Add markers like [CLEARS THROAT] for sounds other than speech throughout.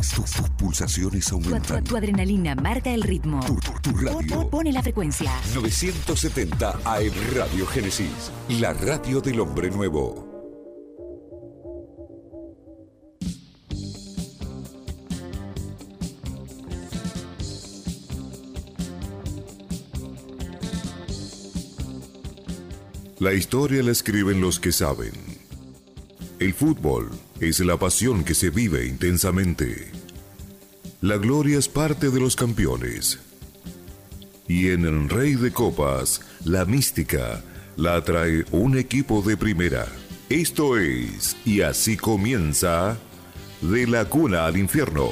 Tus, pulsaciones aumentan. Tu, adrenalina marca el ritmo. Tu, radio. Pone la frecuencia. 970 AM Radio Génesis. La radio del hombre nuevo. La historia la escriben los que saben. El fútbol es la pasión que se vive intensamente. La gloria es parte de los campeones. Y en el Rey de Copas, la mística la atrae un equipo de primera. Esto es, y así comienza, de la cuna al infierno.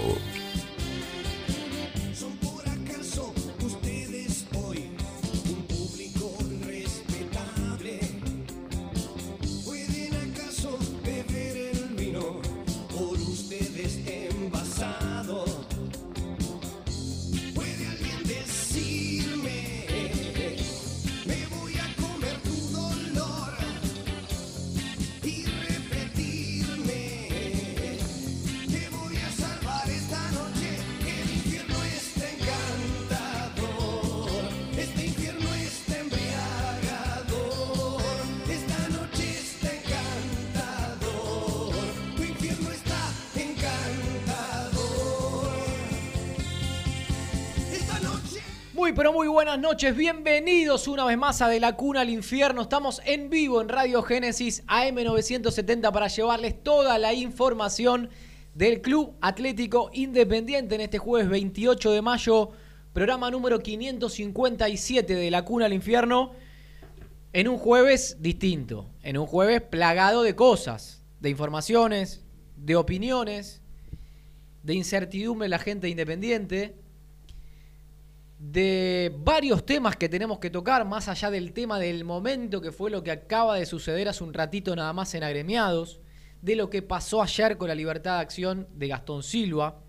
Una vez más a De la Cuna al Infierno. Estamos en vivo en Radio Génesis AM970 para llevarles toda la información del Club Atlético Independiente en este jueves 28 de mayo, programa número 557 de La Cuna al Infierno, en un jueves distinto, en un jueves plagado de cosas, de informaciones, de opiniones, de incertidumbre la gente independiente de varios temas que tenemos que tocar, más allá del tema del momento, que fue lo que acaba de suceder hace un ratito nada más en agremiados, de lo que pasó ayer con la libertad de acción de Gastón Silva,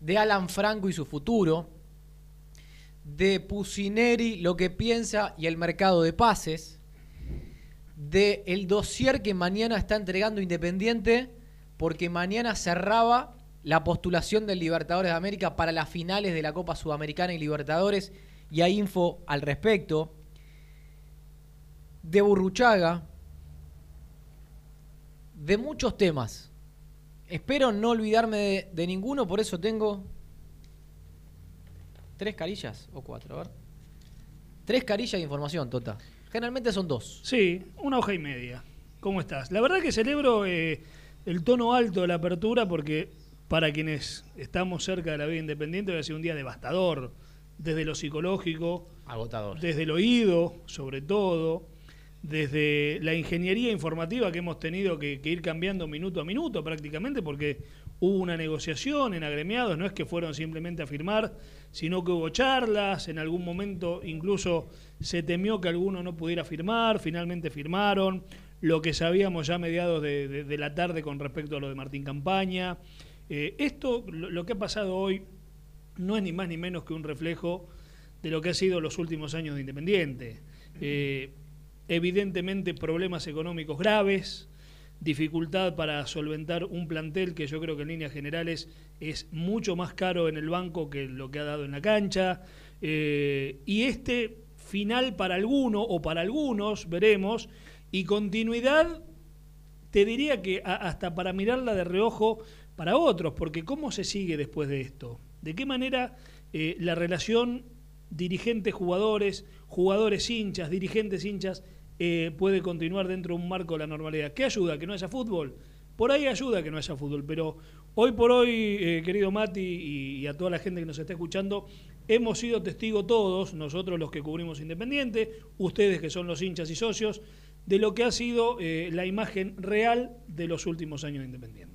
de Alan Franco y su futuro, de Pusineri, lo que piensa y el mercado de pases, de el dossier que mañana está entregando Independiente, porque mañana cerraba la postulación del Libertadores de América para las finales de la Copa Sudamericana y Libertadores, y hay info al respecto. De Burruchaga, de muchos temas. Espero no olvidarme de, ninguno, por eso tengo tres carillas o cuatro, a ver. Tres carillas de información, Tota. Generalmente son dos. Sí, una hoja y media. ¿Cómo estás? La verdad que celebro eh, el tono alto de la apertura porque para quienes estamos cerca de la vida independiente, ha sido un día devastador, desde lo psicológico, agotador, desde el oído, sobre todo, desde la ingeniería informativa que hemos tenido que, ir cambiando minuto a minuto prácticamente, porque hubo una negociación en agremiados, no es que fueron simplemente a firmar, sino que hubo charlas, en algún momento incluso se temió que alguno no pudiera firmar, finalmente firmaron, lo que sabíamos ya a mediados de la tarde con respecto a lo de Martín Campaña. Eh, esto, lo, que ha pasado hoy, no es ni más ni menos que un reflejo de lo que ha sido los últimos años de Independiente. Eh, evidentemente problemas económicos graves, dificultad para solventar un plantel que yo creo que en líneas generales es mucho más caro en el banco que lo que ha dado en la cancha. Eh, y este final para alguno o para algunos, veremos, y continuidad, te diría que hasta para mirarla de reojo para otros, porque ¿cómo se sigue después de esto? ¿De qué manera eh, la relación dirigentes-jugadores, jugadores-hinchas, dirigentes-hinchas eh, puede continuar dentro de un marco de la normalidad? ¿Qué ayuda? ¿Que no haya fútbol? Por ahí ayuda que no haya fútbol, pero hoy por hoy, eh, querido Mati y, a toda la gente que nos está escuchando, hemos sido testigos todos, nosotros los que cubrimos Independiente, ustedes que son los hinchas y socios, de lo que ha sido la imagen real de los últimos años de Independiente.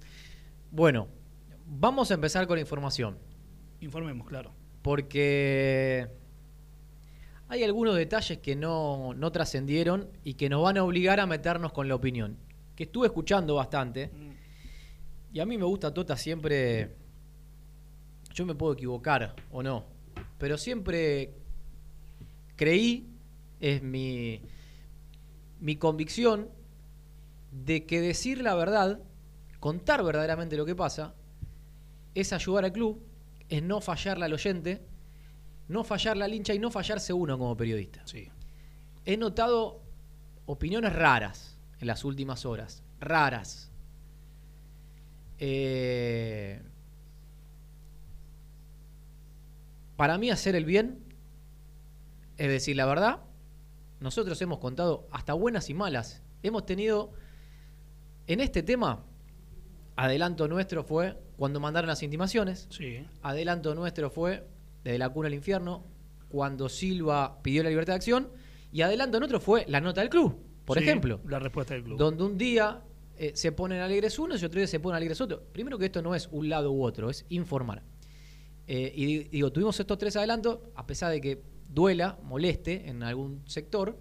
Bueno, vamos a empezar con la información. Informemos, claro. Porque hay algunos detalles que no, no trascendieron y que nos van a obligar a meternos con la opinión. Que estuve escuchando bastante. Mm. Y a mí me gusta Tota siempre. Yo me puedo equivocar o no. Pero siempre creí, es mi, mi convicción, de que decir la verdad contar verdaderamente lo que pasa, es ayudar al club, es no fallarle al oyente, no fallarle al hincha y no fallarse uno como periodista. Sí. He notado opiniones raras en las últimas horas. Raras. Eh, para mí hacer el bien, es decir, la verdad, nosotros hemos contado hasta buenas y malas. Hemos tenido, en este tema, adelanto nuestro fue cuando mandaron las intimaciones. Sí. Adelanto nuestro fue desde la cuna al infierno, cuando Silva pidió la libertad de acción. Y adelanto nuestro fue la nota del club, por Sí, ejemplo. La respuesta del club. Donde un día eh, se ponen alegres unos y otro día se ponen alegres otros. Primero que esto no es un lado u otro, es informar. Eh, y di- digo, tuvimos estos tres adelantos, a pesar de que duela, moleste en algún sector,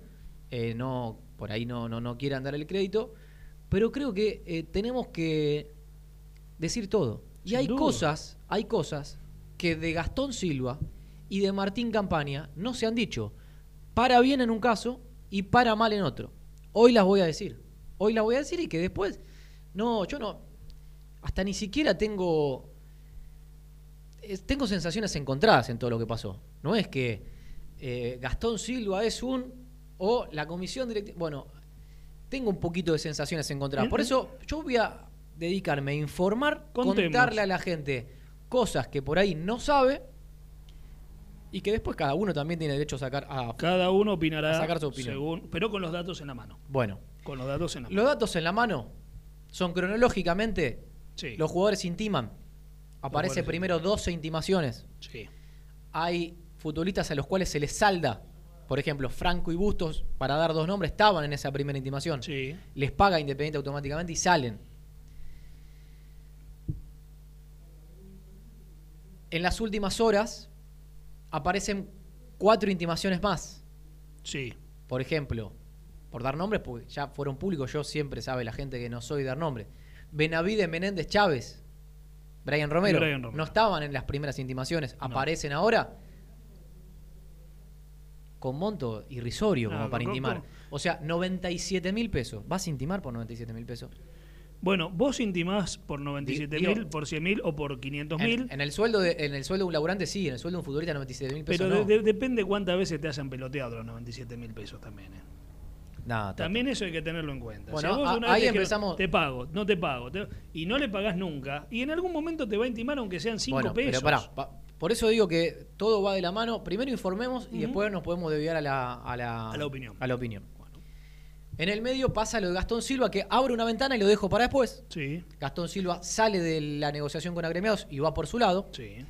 eh, no, por ahí no, no, no quieran dar el crédito, pero creo que tenemos que decir todo. Y Sin hay duda. cosas, hay cosas que de Gastón Silva y de Martín Campaña no se han dicho. Para bien en un caso y para mal en otro. Hoy las voy a decir. Hoy las voy a decir y que después. No, yo no. Hasta ni siquiera tengo. es- tengo sensaciones encontradas en todo lo que pasó. No es que eh, Gastón Silva es un. o la comisión directiva. Bueno, tengo un poquito de sensaciones encontradas. Por eso yo voy a dedicarme a informar, Contemos. contarle a la gente cosas que por ahí no sabe y que después cada uno también tiene derecho a sacar a Cada uno opinará A sacar su opinión. según, pero con los datos en la mano. bueno Con los datos en la mano. los datos en la mano son cronológicamente Sí. los jugadores intiman aparece jugadores primero 12 intimaciones Sí. hay futbolistas a los cuales se les salda por ejemplo Franco y Bustos para dar dos nombres estaban en esa primera intimación Sí. les paga Independiente automáticamente y salen en las últimas horas aparecen cuatro intimaciones más Sí. Por ejemplo, por dar nombres, porque ya fueron públicos, yo siempre sabe la gente que no soy dar nombres. Benavides Menéndez Chávez, Brian Romero, Brian Romero. no estaban en las primeras intimaciones, aparecen ahora con monto irrisorio No, como para intimar. O sea, 97 mil pesos. ¿Vas a intimar por 97 mil pesos? Bueno, vos intimás por 97 mil, por 100 mil o por 500 mil. En, en el sueldo de, en el sueldo de un laburante sí, en el sueldo de un futbolista 97 mil pesos Pero no. de- de- depende cuántas veces te hayan peloteado los 97 mil pesos también. ¿eh? También eso hay que tenerlo en cuenta. Bueno, Si vos una vez ahí dijeron, empezamos- Te pago, no te pago. te- y no le pagás nunca. Y en algún momento te va a intimar aunque sean 5 Bueno, pesos. pero pará, pa- por eso digo que todo va de la mano. Primero informemos y después nos podemos desviar a la, a la, A la opinión. a la opinión. En el medio pasa lo de Gastón Silva, que abre una ventana y lo dejo para después. Sí, Gastón Silva sale de la negociación con agremiados y va por su lado. sí.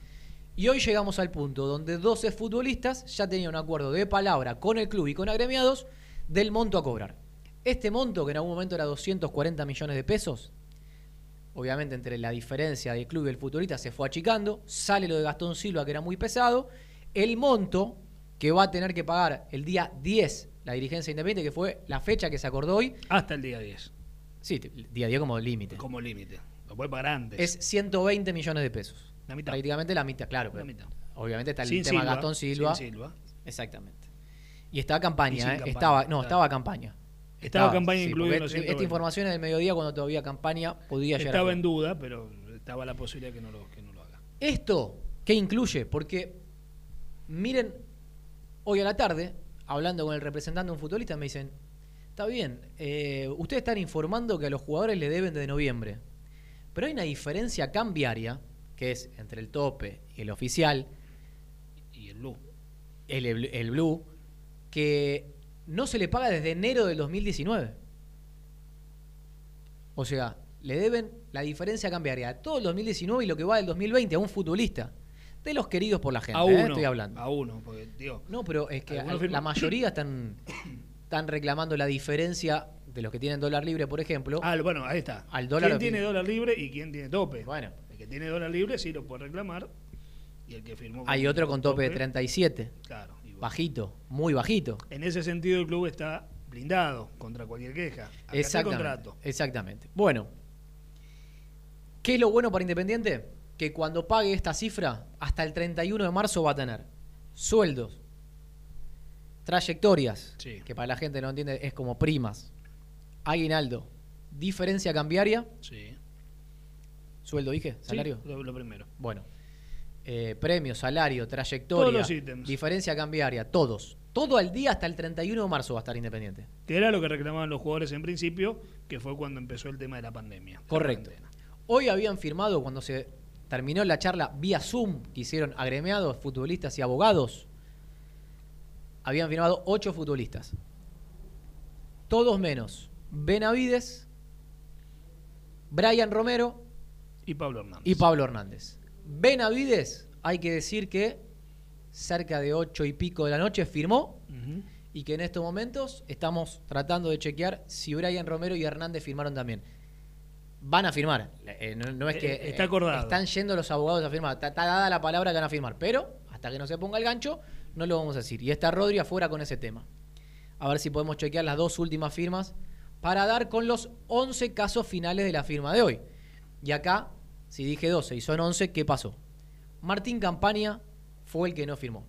Y hoy llegamos al punto donde 12 futbolistas ya tenían un acuerdo de palabra con el club y con agremiados del monto a cobrar. Este monto, que en algún momento era 240 millones de pesos, obviamente entre la diferencia del club y el futbolista se fue achicando, sale lo de Gastón Silva, que era muy pesado, el monto que va a tener que pagar el día 10 la dirigencia independiente, que fue la fecha que se acordó hoy, Hasta el día 10, sí, día 10 como límite, como límite. Lo puede pagar antes. es 120 millones de pesos. La mitad. Prácticamente la mitad, claro. La mitad. Obviamente está el Sin tema Silva, Gastón Silva. sin Silva. Exactamente. Y estaba campaña, ¿eh? campaña, Estaba, no, claro. estaba campaña. Estaba campaña incluida Esta 120. información es del mediodía cuando todavía campaña podía llegar. a Estaba en duda, pero estaba la posibilidad que no lo, que no lo haga. Esto, ¿qué incluye? Porque, miren, hoy a la tarde, hablando con el representante de un futbolista, me dicen, está bien, eh, ustedes están informando que a los jugadores le deben de noviembre, pero hay una diferencia cambiaria, que es entre el tope y el oficial, Y el Blue. el, el Blue, que no se le paga desde enero del 2019. O sea, le deben la diferencia cambiaria a todo el 2019 y lo que va del 2020 a un futbolista. De los queridos por la gente, a ¿eh? uno. estoy hablando. A uno, porque, digo, No, pero es que al- la mayoría están, [COUGHS] están reclamando la diferencia de los que tienen dólar libre, por ejemplo. Ah, bueno, ahí está. Al dólar ¿Quién tiene dólar libre y quién tiene tope? Bueno. El que tiene dólar libre sí lo puede reclamar. Y el que firmó. Hay otro con tope de 37. Claro. bueno. Bajito, muy bajito. En ese sentido, el club está blindado contra cualquier queja. Acá está el Exactamente. contrato. Exactamente. Bueno, ¿qué es lo bueno para Independiente? Que cuando pague esta cifra, hasta el 31 de marzo va a tener sueldos, trayectorias, Sí. que para la gente no entiende es como primas, aguinaldo, diferencia cambiaria, Sí. ¿Sueldo dije? Sí, ¿Salario? lo, lo primero. Bueno. Eh, premio, salario, trayectoria, Todos los ítems. diferencia cambiaria, todos. Todo al día hasta el 31 de marzo va a estar Independiente. Que era lo que reclamaban los jugadores en principio, que fue cuando empezó el tema de la pandemia. Correcto. Hoy habían firmado, cuando se terminó la charla vía Zoom que hicieron agremiados, futbolistas y abogados, habían firmado ocho futbolistas. Todos menos Benavides, Brian Romero Y Pablo Hernández. y Pablo Hernández. Benavides, hay que decir que cerca de ocho y pico de la noche firmó y que en estos momentos estamos tratando de chequear si Brian Romero y Hernández firmaron también. Van a firmar. Eh, no, no es que Eh, está eh, acordado. están yendo los abogados a firmar. Está, está dada la palabra que van a firmar. Pero hasta que no se ponga el gancho, no lo vamos a decir. Y está Rodri afuera con ese tema. A ver si podemos chequear las dos últimas firmas para dar con los 11 casos finales de la firma de hoy. Y acá, si dije 12 y son 11, ¿qué pasó? Martín Campaña fue el que no firmó.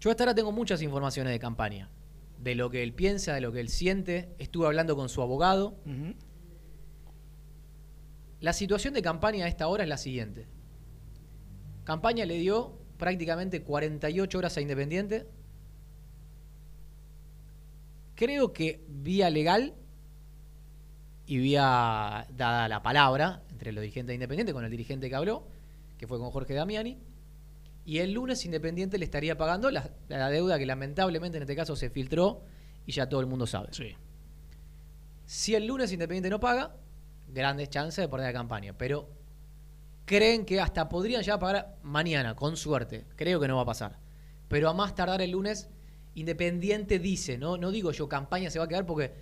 Yo hasta ahora tengo muchas informaciones de campaña. De lo que él piensa, de lo que él siente. Estuve hablando con su abogado. La situación de campaña a esta hora es la siguiente. Campaña le dio prácticamente 48 horas a Independiente. Creo que vía legal y vía dada la palabra entre los dirigentes de Independiente con el dirigente que habló, que fue con Jorge Damiani. Y el lunes Independiente le estaría pagando la, la deuda que lamentablemente en este caso se filtró y ya todo el mundo sabe. Sí. Si el lunes Independiente no paga, grandes chances de perder la campaña. Pero creen que hasta podrían ya pagar mañana, con suerte. Creo que no va a pasar. Pero a más tardar el lunes, Independiente dice, no, no digo yo, campaña se va a quedar porque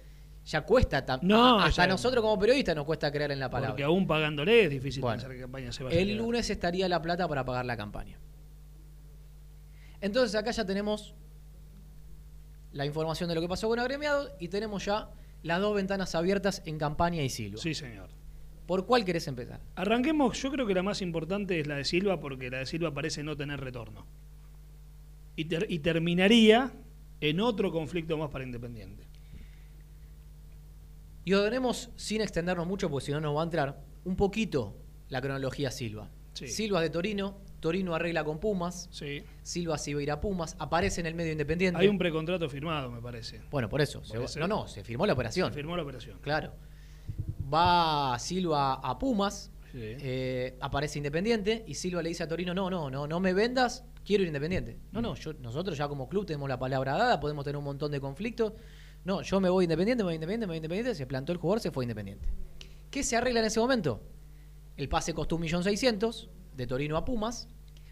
ya cuesta. No, hasta ya- nosotros como periodistas nos cuesta creer en la palabra. Porque aún pagándole es difícil Bueno, pensar que campaña se vaya a el quedar. lunes estaría la plata para pagar la campaña. Entonces acá ya tenemos la información de lo que pasó con Agremiado y tenemos ya las dos ventanas abiertas en campaña y Silva. Sí, señor. ¿Por cuál querés empezar? Arranquemos, yo creo que la más importante es la de Silva porque la de Silva parece no tener retorno. Y, ter- y terminaría en otro conflicto más para Independiente. Y ordenemos, sin extendernos mucho, porque si no nos va a entrar, un poquito la cronología Silva. Sí. Silva de Torino, Torino arregla con Pumas, Sí. Silva se iba a ir a Pumas, aparece en el medio independiente. Hay un precontrato firmado, me parece. Bueno, por eso. se- no, no, se firmó la operación. Se firmó la operación. Claro. Va Silva a Pumas, Sí. eh, aparece Independiente y Silva le dice a Torino, no, no, no, no me vendas, quiero ir Independiente. No, no, yo, nosotros ya como club tenemos la palabra dada, podemos tener un montón de conflictos. No, yo me voy Independiente, me voy Independiente, me voy Independiente, se plantó el jugador, se fue Independiente. ¿Qué se arregla en ese momento? El pase costó 1.600.000 de Torino a Pumas.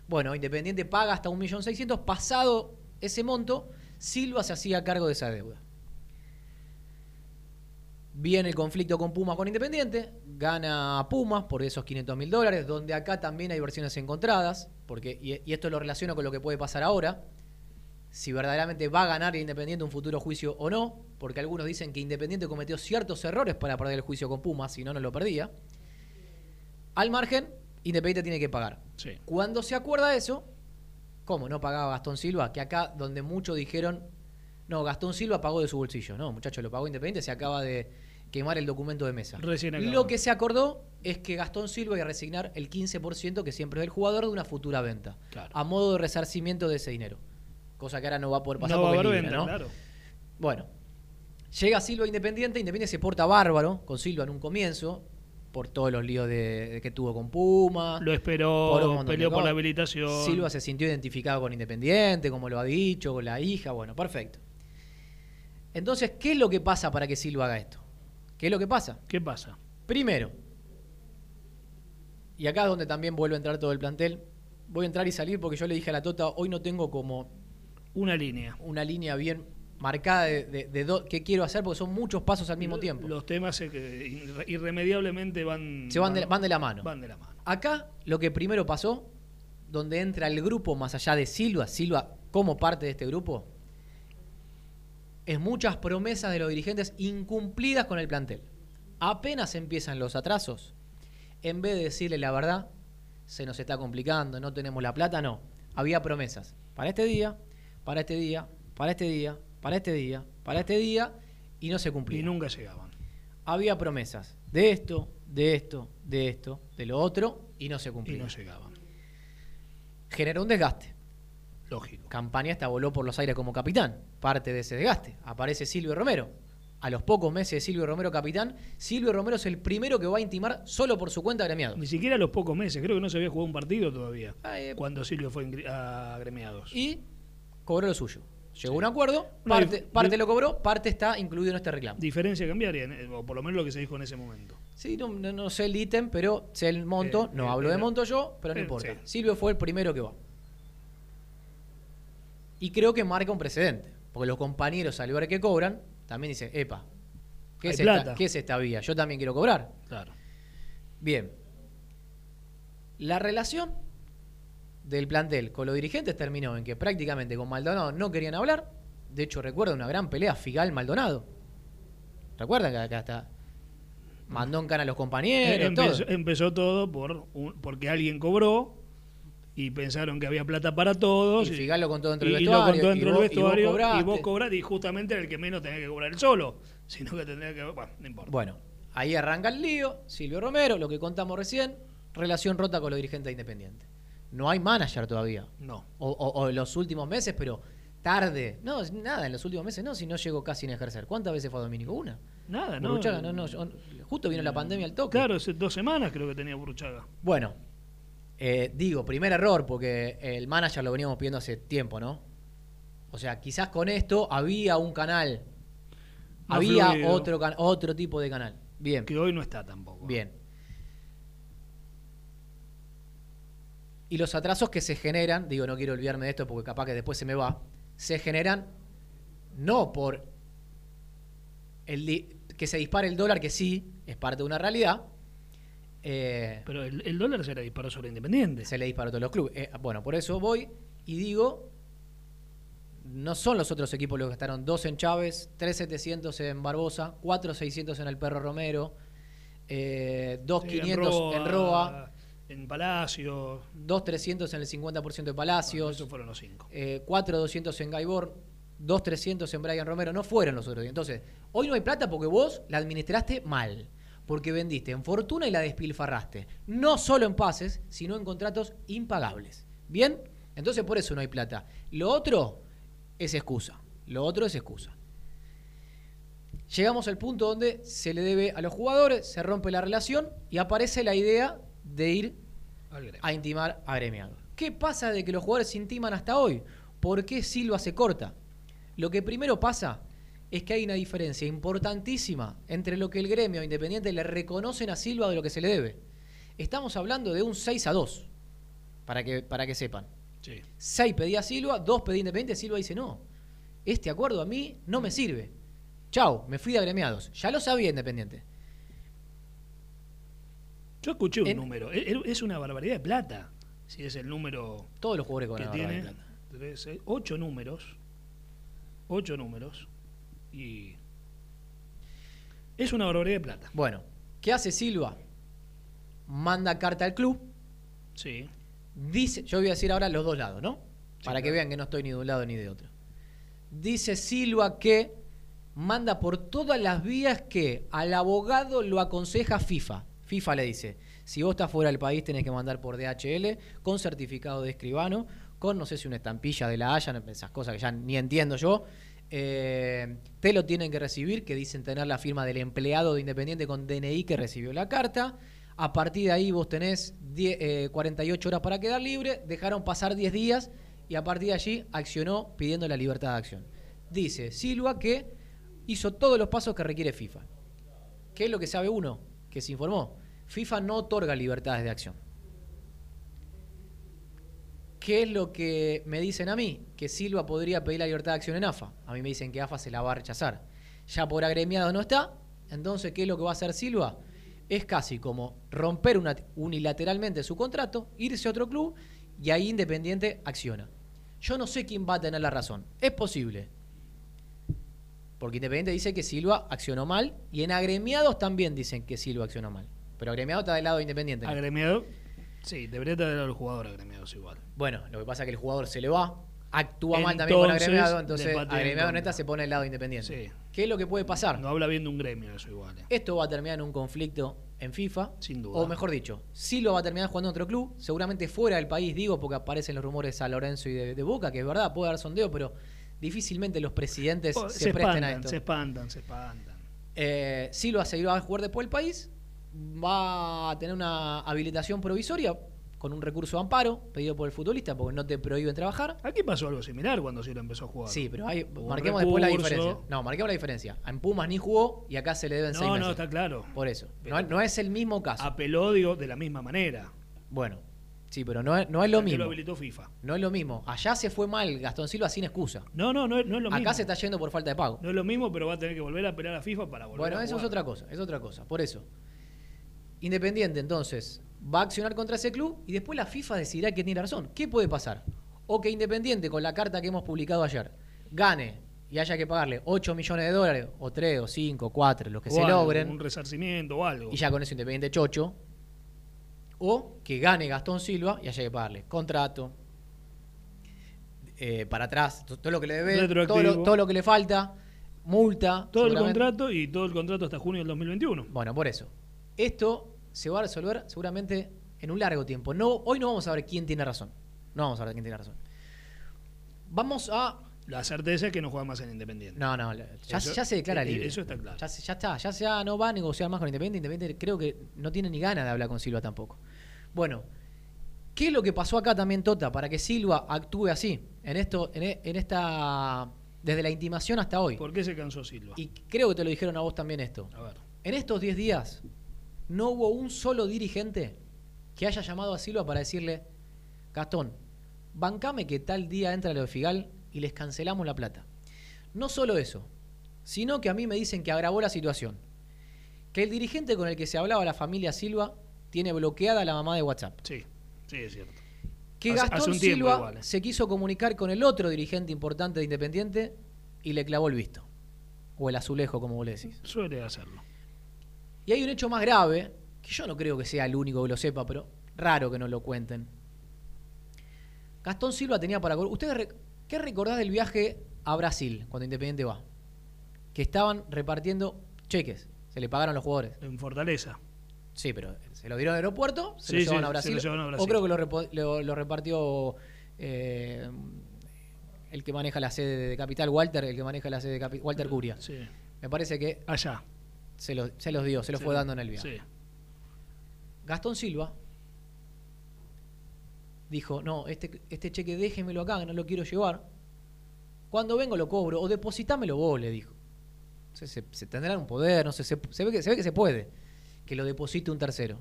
Bueno, Independiente paga hasta 1.600.000, pasado ese monto, Silva se hacía cargo de esa deuda. Viene el conflicto con Pumas con Independiente, gana Pumas por esos 500 mil dólares, donde acá también hay versiones encontradas, porque, y, y esto lo relaciono con lo que puede pasar ahora, si verdaderamente va a ganar Independiente un futuro juicio o no, porque algunos dicen que Independiente cometió ciertos errores para perder el juicio con Pumas, si no, no lo perdía. Al margen, Independiente tiene que pagar. Sí. Cuando se acuerda eso, ¿cómo no pagaba Gastón Silva? Que acá donde muchos dijeron, no, Gastón Silva pagó de su bolsillo. No, muchachos, lo pagó Independiente, se acaba de quemar el documento de mesa. Lo que se acordó es que Gastón Silva iba a resignar el 15% que siempre es del jugador de una futura venta, Claro. a modo de resarcimiento de ese dinero. Cosa que ahora no va a poder pasar no va a porque haber es libre, venta, ¿no? claro. Bueno, llega Silva Independiente, Independiente se porta bárbaro con Silva en un comienzo, por todos los líos de, de que tuvo con Puma. Lo esperó, por peleó por la habilitación. Silva se sintió identificado con Independiente, como lo ha dicho, con la hija, bueno, perfecto. Entonces, ¿qué es lo que pasa para que Silva haga esto? ¿Qué es lo que pasa? ¿Qué pasa? Primero, y acá es donde también vuelve a entrar todo el plantel, voy a entrar y salir porque yo le dije a la Tota, hoy no tengo como Una línea. una línea bien marcada de, de- de do- qué quiero hacer porque son muchos pasos al mismo tiempo. Los temas que irre- irremediablemente van, Se van de, van de la mano. van de la mano. Acá lo que primero pasó, donde entra el grupo más allá de Silva, Silva como parte de este grupo, es muchas promesas de los dirigentes incumplidas con el plantel. Apenas empiezan los atrasos, en vez de decirle la verdad, se nos está complicando, no tenemos la plata, no. Había promesas para este día, para este día, para este día, para este día, para este día, y no se Y cumplían. nunca llegaban. había promesas de esto, de esto, de esto, de lo otro, y no se Y cumplía. no llegaban. Generó un desgaste. Lógico. Campaña esta voló por los aires como capitán, parte de ese desgaste. Aparece Silvio Romero. A los pocos meses de Silvio Romero capitán, Silvio Romero es el primero que va a intimar solo por su cuenta agremiado. Ni siquiera a los pocos meses, creo que no se había jugado un partido todavía. Ah, eh, cuando Silvio fue a agremiados. Y cobró lo suyo. Llegó a un acuerdo, parte, parte lo cobró, parte está incluido en este reclamo. Diferencia cambiaria, o por lo menos lo que se dijo en ese momento. Sí, no, no- no sé el ítem, pero sé el monto. Eh, no eh, hablo de eh, monto yo, pero no importa. sí. Silvio fue el primero que va. Y creo que marca un precedente. Porque los compañeros al ver que cobran, también dicen, epa, ¿qué es, esta. ¿qué es esta vía? Yo también quiero cobrar. Claro. Bien. La relación del plantel con los dirigentes terminó en que prácticamente con Maldonado no querían hablar. De hecho, recuerda una gran pelea Figal-Maldonado. ¿Recuerdan que acá está? Mandó en cara a los compañeros, todo. empezó, todo por un- porque alguien cobró y pensaron que había plata para todos. Y Figal lo contó dentro del y- y lo vestuario, contó dentro y del vos- y vos vestuario. Y cobraste. vos, cobraste. Y justamente era el que menos tenía que cobrar el solo. Sino que tendría que. Bueno, no importa. Bueno, ahí arranca el lío. Silvio Romero, lo que contamos recién, relación rota con los dirigentes de Independiente. No hay manager todavía. No. O, o- o en los últimos meses, pero tarde. No, nada, en los últimos meses no, si no llegó casi en ejercer. ¿Cuántas veces fue a Domínico? Una. Nada, ¿no? Burruchaga, no, no, yo- justo vino la pandemia al toque. Claro, hace dos semanas creo que tenía Burruchaga. Bueno, eh, digo, primer error, porque el manager lo veníamos pidiendo hace tiempo, ¿no? O sea, quizás con esto había un canal. Había fluido. otro, otro tipo de canal. Bien. Que hoy no está tampoco. Bien. Y los atrasos que se generan, digo, no quiero olvidarme de esto porque capaz que después se me va, se generan no por el que se dispare el dólar, que sí, es parte de una realidad, eh, Pero el, el dólar se le disparó sobre Independiente. se le disparó a todos los clubes. Eh, bueno, por eso voy y digo, no son los otros equipos los que gastaron dos en Chávez, 3.700 en Barbosa, 4.600 en el Perro Romero, eh, 2.500 en Roa, En Palacio. 2.300 en el 50% de Bueno, Palacios, esos fueron los cinco. eh, 4.200 en Gaibor, 2.300 en Brian Romero, no fueron los otros. Entonces, hoy no hay plata porque vos la administraste mal. Porque vendiste en fortuna y la despilfarraste. No solo en pases, sino en contratos impagables. ¿Bien? Entonces por eso no hay plata. Lo otro es excusa. Lo otro es excusa. Llegamos al punto donde se le debe a los jugadores, se rompe la relación y aparece la idea de ir. A intimar a gremiado. ¿Qué pasa de que los jugadores se intiman hasta hoy? ¿Por qué Silva se corta? Lo que primero pasa es que hay una diferencia importantísima entre lo que el gremio independiente le reconocen a Silva de lo que se le debe. Estamos hablando de un 6 a 2, para que, para que sepan. Sí. 6 pedía Silva, 2 pedía Independiente, Silva dice no. Este acuerdo a mí no me sirve. Chau, me fui de agremiados. Ya lo sabía Independiente. Yo escuché un En- número. Es es una barbaridad de plata. Si es el número Todos los jugadores que una tiene. de plata. tres, seis, ocho números. Ocho números. Y. Es una barbaridad de plata. Bueno, ¿qué hace Silva? Manda carta al club, Sí. Dice, yo voy a decir ahora los dos lados, ¿no? Sí, Para que vean que no estoy ni de un lado ni de otro. Dice Silva que manda por todas las vías que al abogado lo aconseja FIFA. FIFA le dice, si vos estás fuera del país tenés que mandar por DHL con certificado de escribano, con no sé si una estampilla de la Haya, esas cosas que ya ni entiendo yo. Eh, te lo tienen que recibir, que dicen tener la firma del empleado de Independiente con DNI que recibió la carta. A partir de ahí vos tenés 10, eh, 48 horas para quedar libre, dejaron pasar 10 días y a partir de allí accionó pidiendo la libertad de acción. Dice Silva que hizo todos los pasos que requiere FIFA. ¿Qué es lo que sabe uno? Que se informó. FIFA no otorga libertades de acción. ¿Qué es lo que me dicen a mí? Que Silva podría pedir la libertad de acción en AFA. A mí me dicen que AFA se la va a rechazar. Ya por agremiado no está. Entonces, ¿qué es lo que va a hacer Silva? Es casi como romper unilateralmente su contrato, irse a otro club y ahí Independiente acciona. Yo no sé quién va a tener la razón. Es posible. Porque Independiente dice que Silva accionó mal y en agremiados también dicen que Silva accionó mal. Pero agremiado está del lado de Independiente. ¿no? Agremiado. Sí, debería tener a los jugadores agremiados igual. Bueno, lo que pasa es que el jugador se le va, actúa mal también con agremiado, entonces en agremiado contra. neta se pone del lado de independiente. Sí. ¿Qué es lo que puede pasar? No habla bien de un gremio eso igual. eh. Esto va a terminar en un conflicto en FIFA. Sin duda. O mejor dicho, Silva va a terminar jugando en otro club, seguramente fuera del país, digo, porque aparecen los rumores a Lorenzo y de, de Boca, que es verdad, puede dar sondeo, pero difícilmente los presidentes Oh, se, presten a espantan, esto. se espantan, se espantan. Eh, Silva seguirá a jugar después del país, va a tener una habilitación provisoria con un recurso de amparo pedido por el futbolista porque no te prohíben trabajar. Aquí pasó algo similar cuando Silva empezó a jugar. Sí, pero hay, marquemos después la diferencia. No, marquemos la diferencia. En Pumas ni jugó y acá se le deben seis No, meses. no, está claro. Por eso. No, no es el mismo caso. Apeló, digo, de la misma manera. Bueno, sí, pero no es, no es lo mismo. lo habilitó FIFA. No es lo mismo. Allá se fue mal Gastón Silva sin excusa. No, no, no, es- no es lo Acá mismo. se está yendo por falta de pago. No es lo mismo, pero va a tener que volver a apelar a FIFA para volver Bueno, a eso es otra cosa, es otra cosa. Por eso. Independiente, entonces, va a accionar contra ese club y después la FIFA decidirá quién tiene razón. ¿Qué puede pasar? O que Independiente, con la carta que hemos publicado ayer, gane y haya que pagarle 8 millones de dólares, o 3, o 5, 4, los que O se algo, logren, Un resarcimiento o algo. y ya con eso Independiente chocho. O que gane Gastón Silva y haya que pagarle contrato, eh, para atrás, to- todo lo que le debe, todo lo, todo lo que le falta, multa. todo el contrato y todo el contrato hasta junio del 2021. Bueno, por eso. Esto se va a resolver seguramente en un largo tiempo. No, hoy no vamos a ver quién tiene razón. No vamos a ver quién tiene razón. Vamos a. La certeza es que no juega más en Independiente. No, no, ya, Eso- ya se declara eh, libre. eso está claro. Ya, ya está, ya, se- ya no va a negociar más con Independiente. Independiente creo que no tiene ni ganas de hablar con Silva tampoco. Bueno, ¿qué es lo que pasó acá también, Tota, para que Silva actúe así? En esto, en, e- en esta. Desde la intimación hasta hoy. ¿Por qué se cansó Silva? Y creo que te lo dijeron a vos también esto. A ver. En estos 10 días no hubo un solo dirigente que haya llamado a Silva para decirle, Gastón, bancame que tal día entra lo de Figal y les cancelamos la plata. No solo eso, sino que a mí me dicen que agravó la situación. Que el dirigente con el que se hablaba la familia Silva tiene bloqueada la mamá de WhatsApp. Sí, sí, es cierto. Que Hace- Gastón hace Silva igual, se quiso comunicar con el otro dirigente importante de Independiente y le clavó el visto. O el azulejo, como vos le decís. Suele hacerlo. Y hay un hecho más grave, que yo no creo que sea el único que lo sepa, pero raro que no lo cuenten. Gastón Silva tenía para... ¿Ustedes qué recordás del viaje a Brasil, cuando Independiente va? Que estaban repartiendo cheques, se le pagaron a los jugadores. En Fortaleza. Sí, pero se lo dieron al aeropuerto, se Sí, lo llevaron sí, a se Brasil. lo llevaron a Brasil. O creo que lo, repo- lo- lo repartió eh, el que maneja la sede de Capital, Walter, el que maneja la sede de Capital, Walter Curia. Sí. Me parece que Allá. Se, lo- se los dio, se los Sí. fue dando en el viaje. Sí. Gastón Silva dijo, no, este, este cheque déjemelo acá, que no lo quiero llevar. Cuando vengo lo cobro, o depositámelo vos, le dijo. Se, se, se tendrán un poder, no sé, se, se ve que, se ve que se puede, que lo deposite un tercero.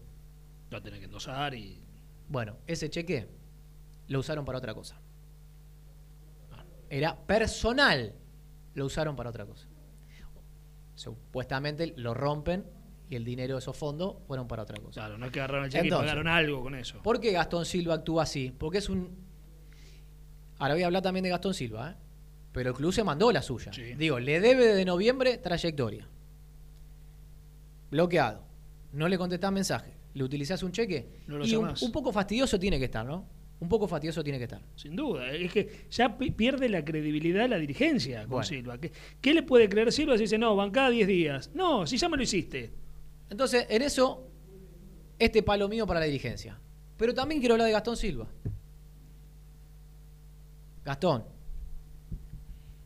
Lo va a tener que endosar y. Bueno, ese cheque lo usaron para otra cosa. Era personal, lo usaron para otra cosa. Supuestamente lo rompen y el dinero de esos fondos fueron para otra cosa. Claro, no es que agarraron el cheque Entonces, y pagaron algo con eso. ¿Por qué Gastón Silva actúa así? Porque es un. Ahora voy a hablar también de Gastón Silva, ¿eh? Pero el club se mandó la suya. Sí. Digo, le debe de noviembre trayectoria. Bloqueado. No le contestás mensaje. Le utilizás un cheque. No lo y un, un poco fastidioso tiene que estar, ¿no? Un poco fastidioso tiene que estar. Sin duda. Es que ya pi- pierde la credibilidad la dirigencia con Bueno. Silva. ¿Qué, qué le puede creer Silva si dice, no, bancada 10 días? No, si ya me lo hiciste. Entonces, en eso, este palo mío para la dirigencia. Pero también quiero hablar de Gastón Silva. Gastón,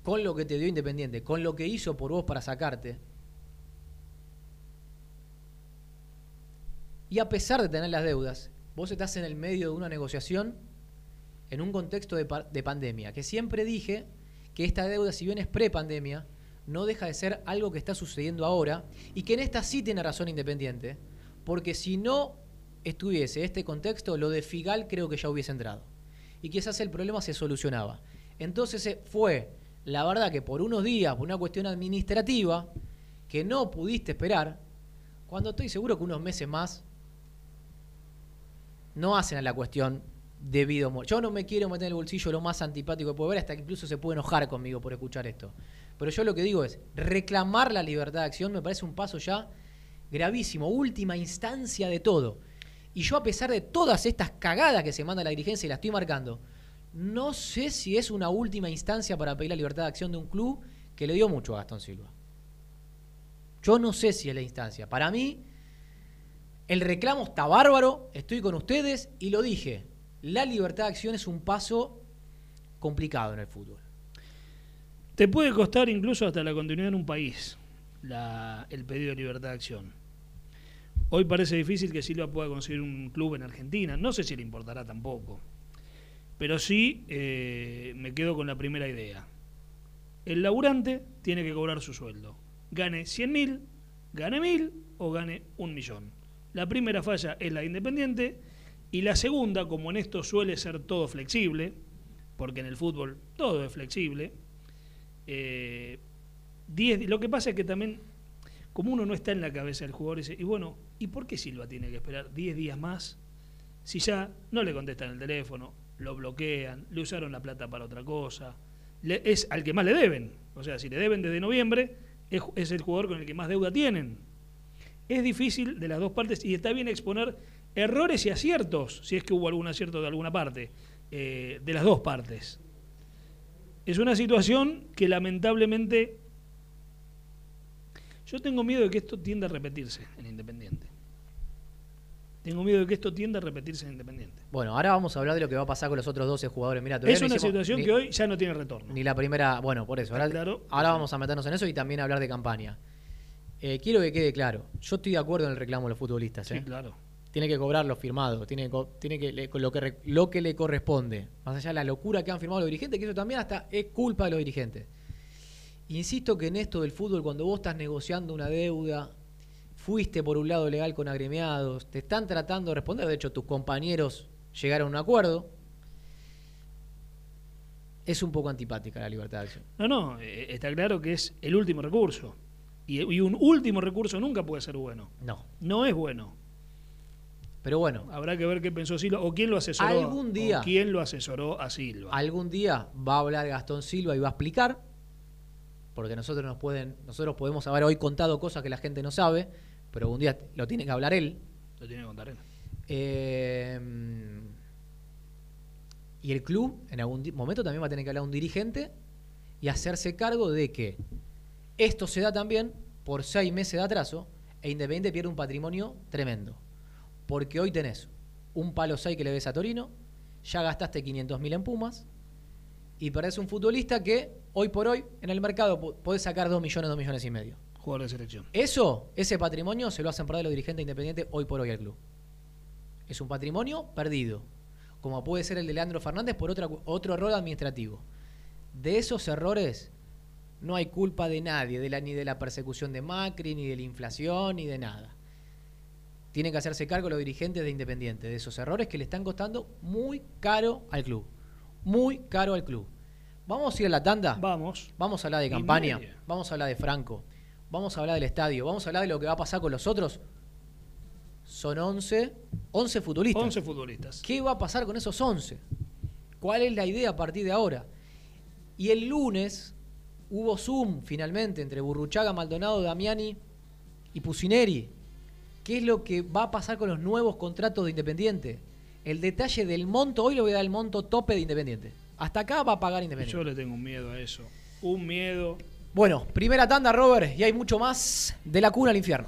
con lo que te dio Independiente, con lo que hizo por vos para sacarte, y a pesar de tener las deudas, vos estás en el medio de una negociación en un contexto de, pa- de pandemia, que siempre dije que esta deuda, si bien es pre-pandemia, no deja de ser algo que está sucediendo ahora y que en esta sí tiene razón Independiente, porque si no estuviese este contexto, lo de Figal creo que ya hubiese entrado. Y quizás el problema se solucionaba. Entonces eh, fue, la verdad que por unos días, por una cuestión administrativa, que no pudiste esperar, cuando estoy seguro que unos meses más no hacen a la cuestión debido Yo no me quiero meter en el bolsillo lo más antipático que puedo ver, hasta que incluso se puede enojar conmigo por escuchar esto. Pero yo lo que digo es, reclamar la libertad de acción me parece un paso ya gravísimo, última instancia de todo. Y yo a pesar de todas estas cagadas que se manda la dirigencia y la estoy marcando, no sé si es una última instancia para pedir la libertad de acción de un club que le dio mucho a Gastón Silva. Yo no sé si es la instancia. Para mí, el reclamo está bárbaro, estoy con ustedes y lo dije. La libertad de acción es un paso complicado en el fútbol. Te puede costar incluso hasta la continuidad en un país el pedido de libertad de acción. Hoy parece difícil que Silva pueda conseguir un club en Argentina. No sé si le importará tampoco. Pero sí eh, me quedo con la primera idea. El laburante tiene que cobrar su sueldo. Gane 100 mil, gane mil o gane un millón. La primera falla es la de Independiente y la segunda, como en esto suele ser todo flexible, porque en el fútbol todo es flexible, eh, 10 lo que pasa es que también, como uno no está en la cabeza del jugador, dice, y bueno, ¿y por qué Silva tiene que esperar 10 días más si ya no le contestan el teléfono, lo bloquean, le usaron la plata para otra cosa? Le- es al que más le deben. O sea, si le deben desde noviembre, es, es el jugador con el que más deuda tienen. Es difícil de las dos partes y está bien exponer errores y aciertos, si es que hubo algún acierto de alguna parte, eh, de las dos partes. Es una situación que lamentablemente yo tengo miedo de que esto tienda a repetirse en Independiente. Tengo miedo de que esto tienda a repetirse en Independiente. Bueno, ahora vamos a hablar de lo que va a pasar con los otros 12 jugadores. Mira, Es una situación ni- que hoy ya no tiene retorno. Ni la primera, bueno, por eso. Ahora, claro. ahora vamos a meternos en eso y también hablar de campaña. Eh, quiero que quede claro, yo estoy de acuerdo en el reclamo de los futbolistas. Sí, ¿eh? claro. Tiene que cobrar lo firmado, tiene que, tiene que le- lo, que re- lo que le corresponde. Más allá de la locura que han firmado los dirigentes, que eso también hasta es culpa de los dirigentes. Insisto que en esto del fútbol, cuando vos estás negociando una deuda, fuiste por un lado legal con agremiados, te están tratando de responder, de hecho tus compañeros llegaron a un acuerdo, es un poco antipática la libertad de acción. No, no, eh, está claro que es el último recurso. Y, y un último recurso nunca puede ser bueno. No. No es bueno. Pero bueno, Habrá que ver qué pensó Silva o quién lo asesoró. Algún día- o quién lo asesoró a Silva. algún día va a hablar Gastón Silva y va a explicar, porque nosotros nos pueden, nosotros podemos haber hoy contado cosas que la gente no sabe, pero algún día lo tiene que hablar él. Lo tiene que contar él. Eh, y el club en algún momento también va a tener que hablar un dirigente y hacerse cargo de que esto se da también por seis meses de atraso e Independiente pierde un patrimonio tremendo. Porque hoy tenés un palo 6 que le ves a Torino, ya gastaste 500 mil en Pumas y perdés un futbolista que hoy por hoy en el mercado po- podés sacar 2 millones, 2 millones y medio. Jugador de selección. Eso, ese patrimonio se lo hacen perder los dirigentes independientes hoy por hoy al club. Es un patrimonio perdido, como puede ser el de Leandro Fernández por otra, otro error administrativo. De esos errores no hay culpa de nadie, de la, ni de la persecución de Macri, ni de la inflación, ni de nada. Tienen que hacerse cargo los dirigentes de Independiente de esos errores que le están costando muy caro al club. Muy caro al club. Vamos a ir a la tanda. Vamos. Vamos a hablar de campaña, vamos a hablar de Franco, vamos a hablar del estadio, vamos a hablar de lo que va a pasar con los otros. Son 11, 11 futbolistas. 11 futbolistas. ¿Qué va a pasar con esos 11? ¿Cuál es la idea a partir de ahora? Y el lunes hubo Zoom finalmente entre Burruchaga, Maldonado, Damiani y Pusineri. ¿Qué es lo que va a pasar con los nuevos contratos de Independiente? El detalle del monto, hoy le voy a dar el monto tope de Independiente. Hasta acá va a pagar Independiente. Yo le tengo un miedo a eso. Un miedo. Bueno, primera tanda, Robert, y hay mucho más de la cuna al infierno.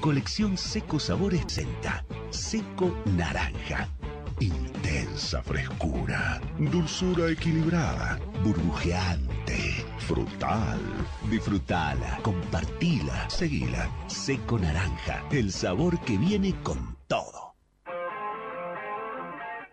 Colección Seco Sabores Senta. Seco Naranja. Intensa frescura. Dulzura equilibrada. Burbujeante. Frutal. Disfrutala. Compartila. Seguila. Seco Naranja. El sabor que viene con todo.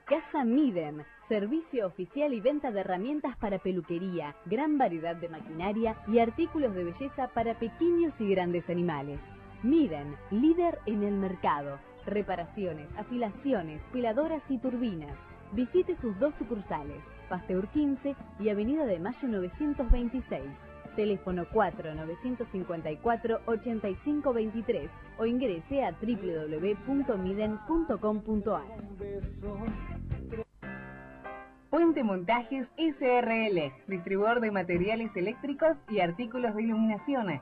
Casa Miden, servicio oficial y venta de herramientas para peluquería, gran variedad de maquinaria y artículos de belleza para pequeños y grandes animales. Miden, líder en el mercado. Reparaciones, afilaciones, peladoras y turbinas. Visite sus dos sucursales, Pasteur 15 y Avenida de Mayo 926. Teléfono 4-954-8523 o ingrese a www.miden.com.ar. Puente Montajes SRL, distribuidor de materiales eléctricos y artículos de iluminación.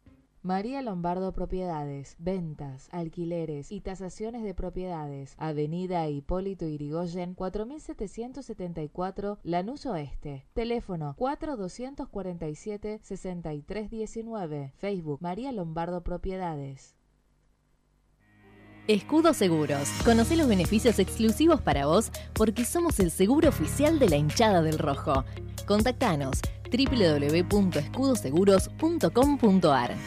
María Lombardo Propiedades, ventas, alquileres y tasaciones de propiedades. Avenida Hipólito Irigoyen, 4774, Lanús Oeste. Teléfono 4247-6319. Facebook María Lombardo Propiedades. Escudo Seguros. Conoce los beneficios exclusivos para vos porque somos el seguro oficial de la hinchada del rojo. Contactanos www.escudoseguros.com.ar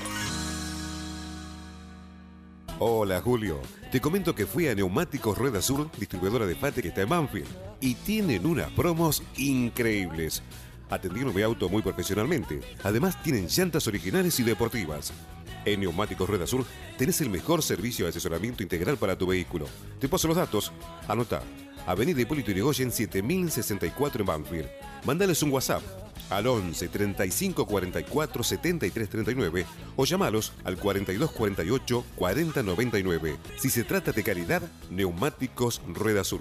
Hola Julio, te comento que fui a Neumáticos Rueda Sur, distribuidora de Fate que está en Banfield, y tienen unas promos increíbles. Atendieron mi auto muy profesionalmente. Además tienen llantas originales y deportivas. En Neumáticos Rueda Sur tenés el mejor servicio de asesoramiento integral para tu vehículo. Te paso los datos. Anota. Avenida Hipólito Yrigoyen 7064 en Banfield. Mándales un WhatsApp al 11 35 44 73 39 o llamalos al 42 48 40 99. Si se trata de calidad, Neumáticos Rueda Sur.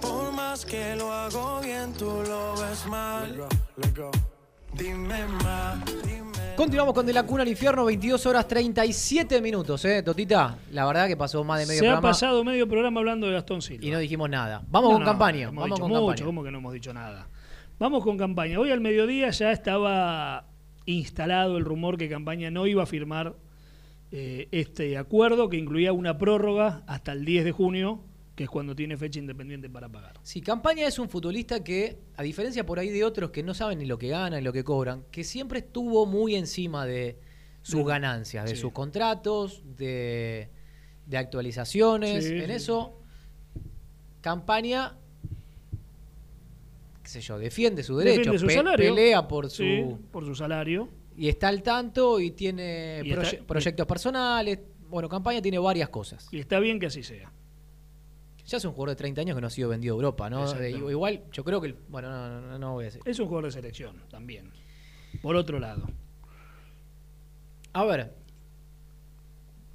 Por más que lo hago bien, tú lo ves mal. Dime más, dime. Continuamos con De la Cuna al Infierno, 22 horas 37 minutos, ¿eh? Totita, la verdad que pasó más de medio Se ha programa pasado medio programa hablando de Gastón Silva. y no dijimos nada. Vamos No, con no, campaña, hemos vamos dicho con mucho, campaña. ¿cómo que no hemos dicho nada? Vamos con campaña. Hoy al mediodía ya estaba instalado el rumor que campaña no iba a firmar eh, este acuerdo que incluía una prórroga hasta el 10 de junio, que es cuando tiene fecha independiente para pagar. Sí, Campaña es un futbolista que, a diferencia por ahí de otros que no saben ni lo que ganan ni lo que cobran, que siempre estuvo muy encima de sus De- ganancias, de sí. sus contratos, de, de actualizaciones. Sí, en sí. eso, Campaña, qué sé yo, defiende su derecho, Defiende su pe- salario. pelea por su... Por su salario. Y está al tanto y tiene Y está- proye- proyectos personales. Bueno, Campaña tiene varias cosas. Y está bien que así sea. Ya es un jugador de 30 años que no ha sido vendido a Europa, ¿no? Eh, Igual, yo creo que... el- Bueno, no, no, no voy a decir. Es un jugador de selección también. Por otro lado. A ver,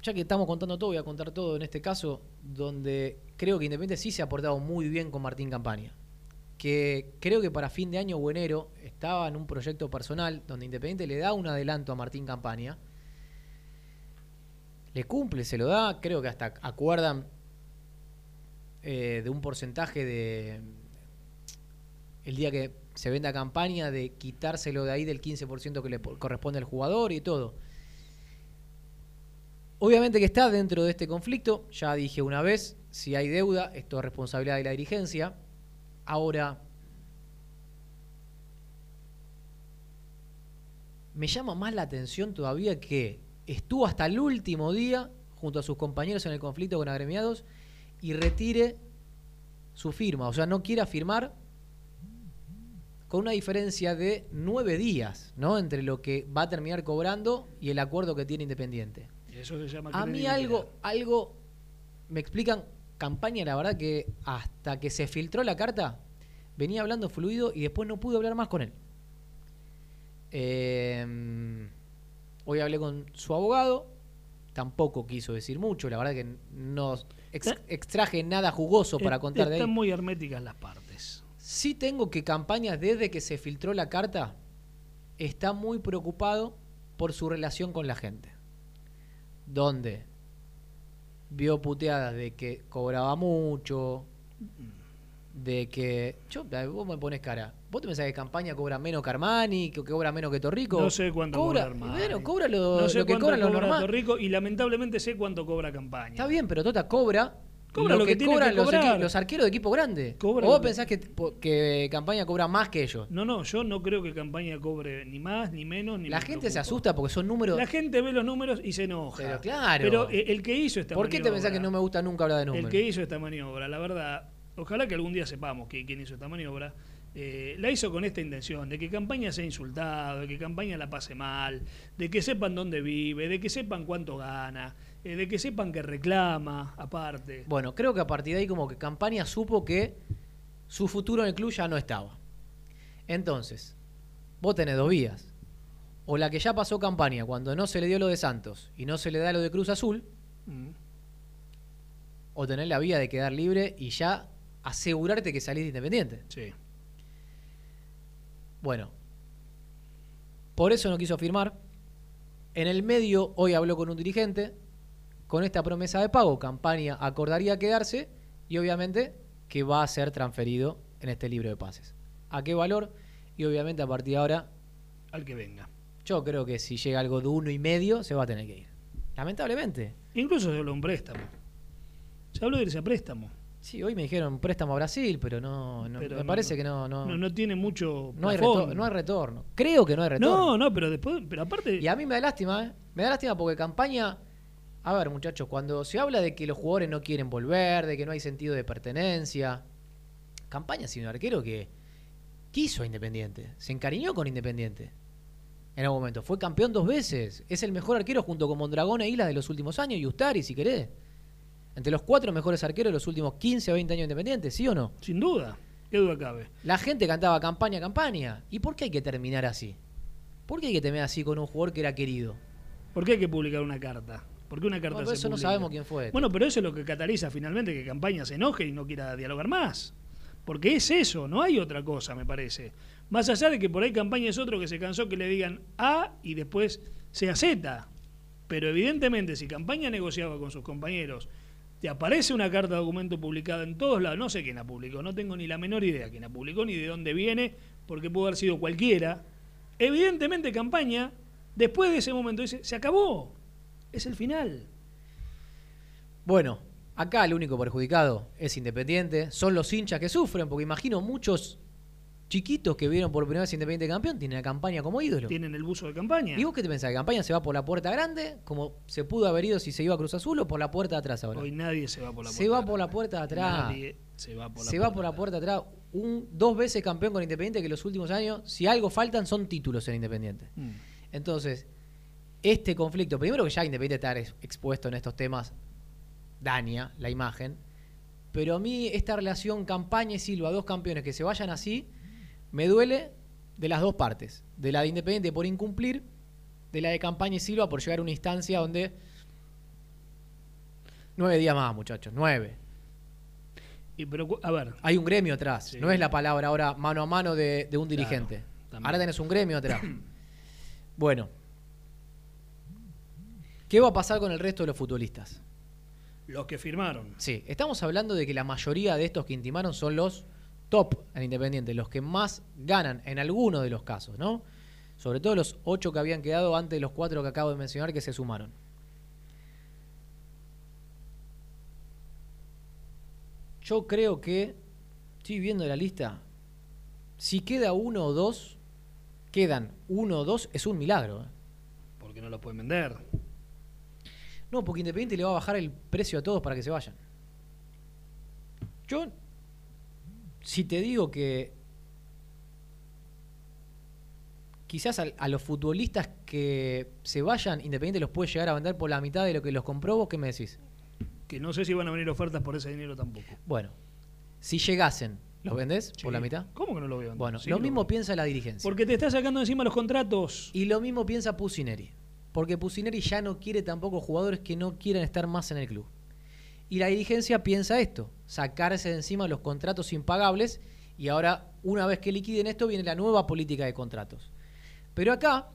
ya que estamos contando todo, voy a contar todo en este caso, donde creo que Independiente sí se ha portado muy bien con Martín Campaña. Que creo que para fin de año o enero estaba en un proyecto personal donde Independiente le da un adelanto a Martín Campaña. Le cumple, se lo da, creo que hasta acuerdan eh, de un porcentaje de el día que se venda campaña de quitárselo de ahí del 15% que le po- corresponde al jugador y todo. Obviamente que está dentro de este conflicto, ya dije una vez, si hay deuda, esto es responsabilidad de la dirigencia. Ahora, me llama más la atención todavía que estuvo hasta el último día junto a sus compañeros en el conflicto con agremiados y retire su firma, o sea, no quiera firmar con una diferencia de nueve días, ¿no? Entre lo que va a terminar cobrando y el acuerdo que tiene Independiente. Eso se llama A mí algo, algo me explican campaña, la verdad que hasta que se filtró la carta, venía hablando fluido y después no pude hablar más con él. Eh, hoy hablé con su abogado, tampoco quiso decir mucho, la verdad que no ex- extraje nada jugoso para contar de ahí. Están muy herméticas las partes. Sí tengo que campaña desde que se filtró la carta está muy preocupado por su relación con la gente. Donde vio puteadas de que cobraba mucho, de que... Yo, vos me pones cara. ¿Vos te pensás que campaña cobra menos que Armani, que cobra menos que Torrico? No sé cuánto cobra. cobra Armani. Bueno, cobra lo, no sé lo que cobra. Torrico y lamentablemente sé cuánto cobra campaña. Está bien, pero Tota cobra, Cobra lo que tiene cobran que los, arqueros de equipo grande. Cobra ¿O vos que- pensás que, que campaña cobra más que ellos? No, no, yo no creo que campaña cobre ni más, ni menos, ni La me gente se asusta porque son números. La gente ve los números y se enoja. Pero claro. Pero eh, el que hizo esta ¿Por qué te maniobra- pensás que no me gusta nunca hablar de números? El que hizo esta maniobra, la verdad, ojalá que algún día sepamos que, quién hizo esta maniobra, eh, la hizo con esta intención, de que campaña sea insultado, de que campaña la pase mal, de que sepan dónde vive, de que sepan cuánto gana, eh, de que sepan que reclama, aparte. Bueno, creo que a partir de ahí como que Campaña supo que su futuro en el club ya no estaba. Entonces, vos tenés dos vías. O la que ya pasó Campaña cuando no se le dio lo de Santos y no se le da lo de Cruz Azul, Mm. o tenés la vía de quedar libre y ya asegurarte que salís de Independiente. Sí. Bueno, por eso no quiso firmar. En el medio, hoy habló con un dirigente, con esta promesa de pago, Campaña acordaría quedarse y obviamente que va a ser transferido en este libro de pases. ¿A qué valor? Y obviamente a partir de ahora, Al que venga. yo creo que si llega algo de uno y medio, se va a tener que ir. Lamentablemente. Incluso se habló de un préstamo. Se habló de irse a préstamo. Sí, hoy me dijeron préstamo a Brasil, pero no, no- Pero me no, parece que no, no, No, no tiene mucho. no hay no hay retorno. Creo que no hay retorno. No, no, pero después, pero aparte. Y a mí me da lástima, ¿eh? Me da lástima porque campaña. A ver, muchachos, cuando se habla de que los jugadores no quieren volver, de que no hay sentido de pertenencia, campaña sido un arquero que quiso a Independiente, se encariñó con Independiente. En algún momento, fue campeón dos veces, es el mejor arquero junto con Mondragón e Islas de los últimos años y Ustari, si querés. Entre los cuatro mejores arqueros de los últimos 15 o 20 años de Independiente, ¿sí o no? Sin duda. ¿Qué duda cabe? La gente cantaba campaña, campaña. ¿Y por qué hay que terminar así? ¿Por qué hay que terminar así con un jugador que era querido? ¿Por qué hay que publicar una carta? ¿Por qué una carta Bueno, se eso no sabemos quién fue. Bueno, pero eso es lo que cataliza finalmente que Campaña se enoje y no quiera dialogar más. Porque es eso, no hay otra cosa, me parece. Más allá de que por ahí Campaña es otro que se cansó que le digan A y después sea Z. Pero evidentemente, si Campaña negociaba con sus compañeros, te aparece una carta de documento publicada en todos lados, no sé quién la publicó, no tengo ni la menor idea quién la publicó ni de dónde viene, porque pudo haber sido cualquiera. Evidentemente, Campaña, después de ese momento, dice: se acabó, es el final. Bueno, acá el único perjudicado es Independiente. Son los hinchas que sufren, porque imagino muchos chiquitos que vieron por primera vez Independiente campeón tienen la campaña como ídolo. Tienen el buzo de campaña. ¿Y vos qué te pensás? ¿Que campaña se va por la puerta grande, como se pudo haber ido si se iba a Cruz Azul, o por la puerta de atrás ahora? Hoy nadie se va por la puerta. se va por la puerta de atrás. Nadie se va por la se puerta. va por la puerta de atrás. Un, dos veces campeón con Independiente que los últimos años, si algo faltan, son títulos en Independiente. Mm. Entonces, este conflicto, primero que ya Independiente está ex- expuesto en estos temas, daña la imagen, pero a mí esta relación Campaña y Silva, dos campeones que se vayan así, me duele de las dos partes. De la de Independiente por incumplir, de la de Campaña y Silva por llegar a una instancia donde... Nueve días más, muchachos, nueve. Y pero, a ver, Hay un gremio atrás. Sí. No es la palabra ahora mano a mano de, de un Claro, dirigente. también. ahora tenés un gremio atrás. [COUGHS] bueno. ¿Qué va a pasar con el resto de los futbolistas? los que firmaron. Sí, estamos hablando de que la mayoría de estos que intimaron son los top en Independiente, los que más ganan en alguno de los casos, ¿no? Sobre todo los ocho que habían quedado antes de los cuatro que acabo de mencionar que se sumaron. Yo creo que, estoy viendo la lista, si queda uno o dos, quedan uno o dos, es un milagro. ¿eh? Porque no lo pueden vender. No, porque Independiente le va a bajar el precio a todos para que se vayan. Yo, si te digo que quizás a, a los futbolistas que se vayan, Independiente los puede llegar a vender por la mitad de lo que los compró, ¿vos qué me decís? Que no sé si van a venir ofertas por ese dinero tampoco. Bueno, si llegasen, ¿los vendés Sí. por la mitad? ¿Cómo que no lo voy a vender? Bueno, Sí lo que mismo piensa la dirigencia. Porque te está sacando encima los contratos. Y lo mismo piensa Pusineri. Porque Pusineri ya no quiere tampoco jugadores que no quieran estar más en el club. Y la dirigencia piensa esto, sacarse de encima los contratos impagables y ahora, una vez que liquiden esto, viene la nueva política de contratos. Pero acá,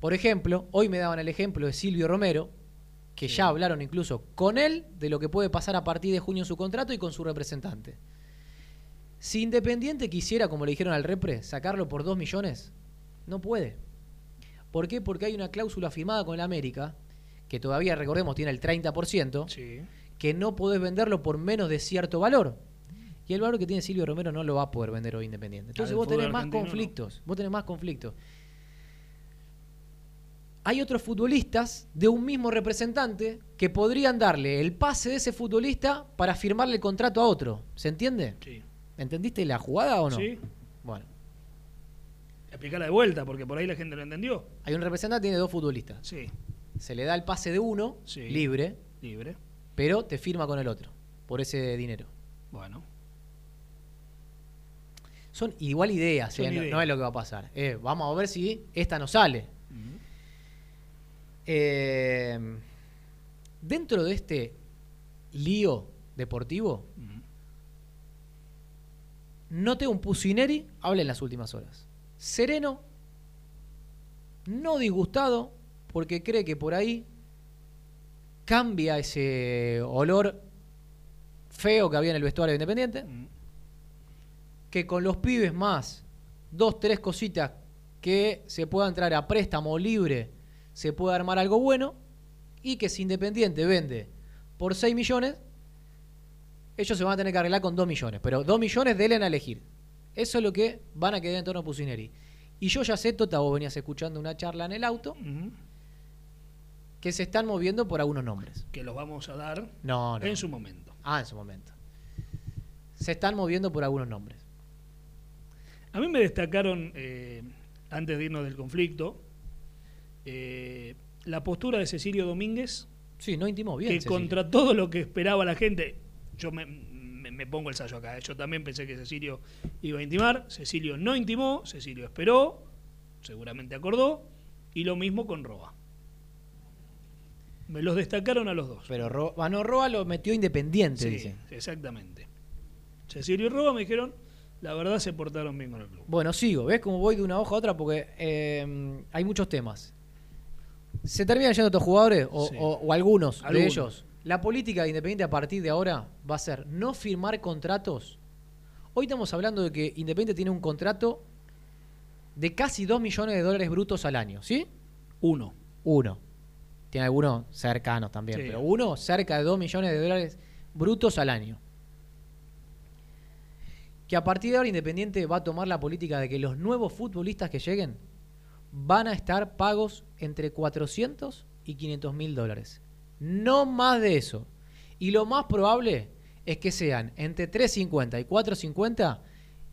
por ejemplo, hoy me daban el ejemplo de Silvio Romero, que ya hablaron incluso con él de lo que puede pasar a partir de junio en su contrato y con su representante. Si Independiente quisiera, como le dijeron al Repre, sacarlo por 2 millones, no puede. ¿Por qué? Porque hay una cláusula firmada con el América, que todavía, recordemos, tiene el 30%, que no podés venderlo por menos de cierto valor. Y el valor que tiene Silvio Romero no lo va a poder vender hoy Independiente. Entonces vos tenés más no. conflictos. Vos tenés más conflictos. Hay otros futbolistas de un mismo representante que podrían darle el pase de ese futbolista para firmarle el contrato a otro. ¿Se entiende? Sí. ¿Entendiste la jugada o no? Sí. Bueno, Explicarla de vuelta, porque por ahí la gente lo entendió. hay un representante que tiene dos futbolistas. Sí. Se le da el pase de uno, Sí. libre, Libre. Pero te firma con el otro, por ese dinero. Bueno. Son igual ideas, Son eh, no- ideas. No, es lo que va a pasar. Eh, vamos a ver si esta no sale. Eh, dentro de este lío deportivo, noté un Pusineri, habla en las últimas horas. Sereno, no disgustado, porque cree que por ahí cambia ese olor feo que había en el vestuario de Independiente. Que con los pibes más, dos, tres cositas que se pueda entrar a préstamo libre, se puede armar algo bueno. Y que si Independiente vende por 6 millones, ellos se van a tener que arreglar con 2 millones. Pero 2 millones denle a elegir. Eso es lo que van a quedar en torno a Pusineri. Y yo ya sé, Tota, vos venías escuchando una charla en el auto, que se están moviendo por algunos nombres. Que los vamos a dar No, no. en su momento. Ah, en su momento. Se están moviendo por algunos nombres. A mí me destacaron, eh, antes de irnos del conflicto, eh, la postura de Cecilio Domínguez. Sí, no intimó bien. Que Cecilio. contra todo lo que esperaba la gente, yo me, me- me pongo el sallo acá. eh, Yo también pensé que Cecilio iba a intimar. Cecilio no intimó, Cecilio esperó, seguramente acordó. Y lo mismo con Roa. Me los destacaron a los dos. Pero Ro ah, no, Roa lo metió independiente, Sí, dice. exactamente. Cecilio y Roa me dijeron, la verdad se portaron bien con el club. Bueno, sigo. ¿Ves cómo voy de una hoja a otra? Porque eh, hay muchos temas. ¿Se terminan yendo estos jugadores o, Sí. o- o algunos, de Algunos. ellos? La política de Independiente a partir de ahora va a ser no firmar contratos. Hoy estamos hablando de que Independiente tiene un contrato de casi 2 millones de dólares brutos al año, ¿sí? Uno. Uno. Tiene algunos cercanos también, Sí. pero uno cerca de 2 millones de dólares brutos al año. Que a partir de ahora Independiente va a tomar la política de que los nuevos futbolistas que lleguen van a estar pagos entre 400 y 500 mil dólares. No más de eso. Y lo más probable es que sean entre 350 y 450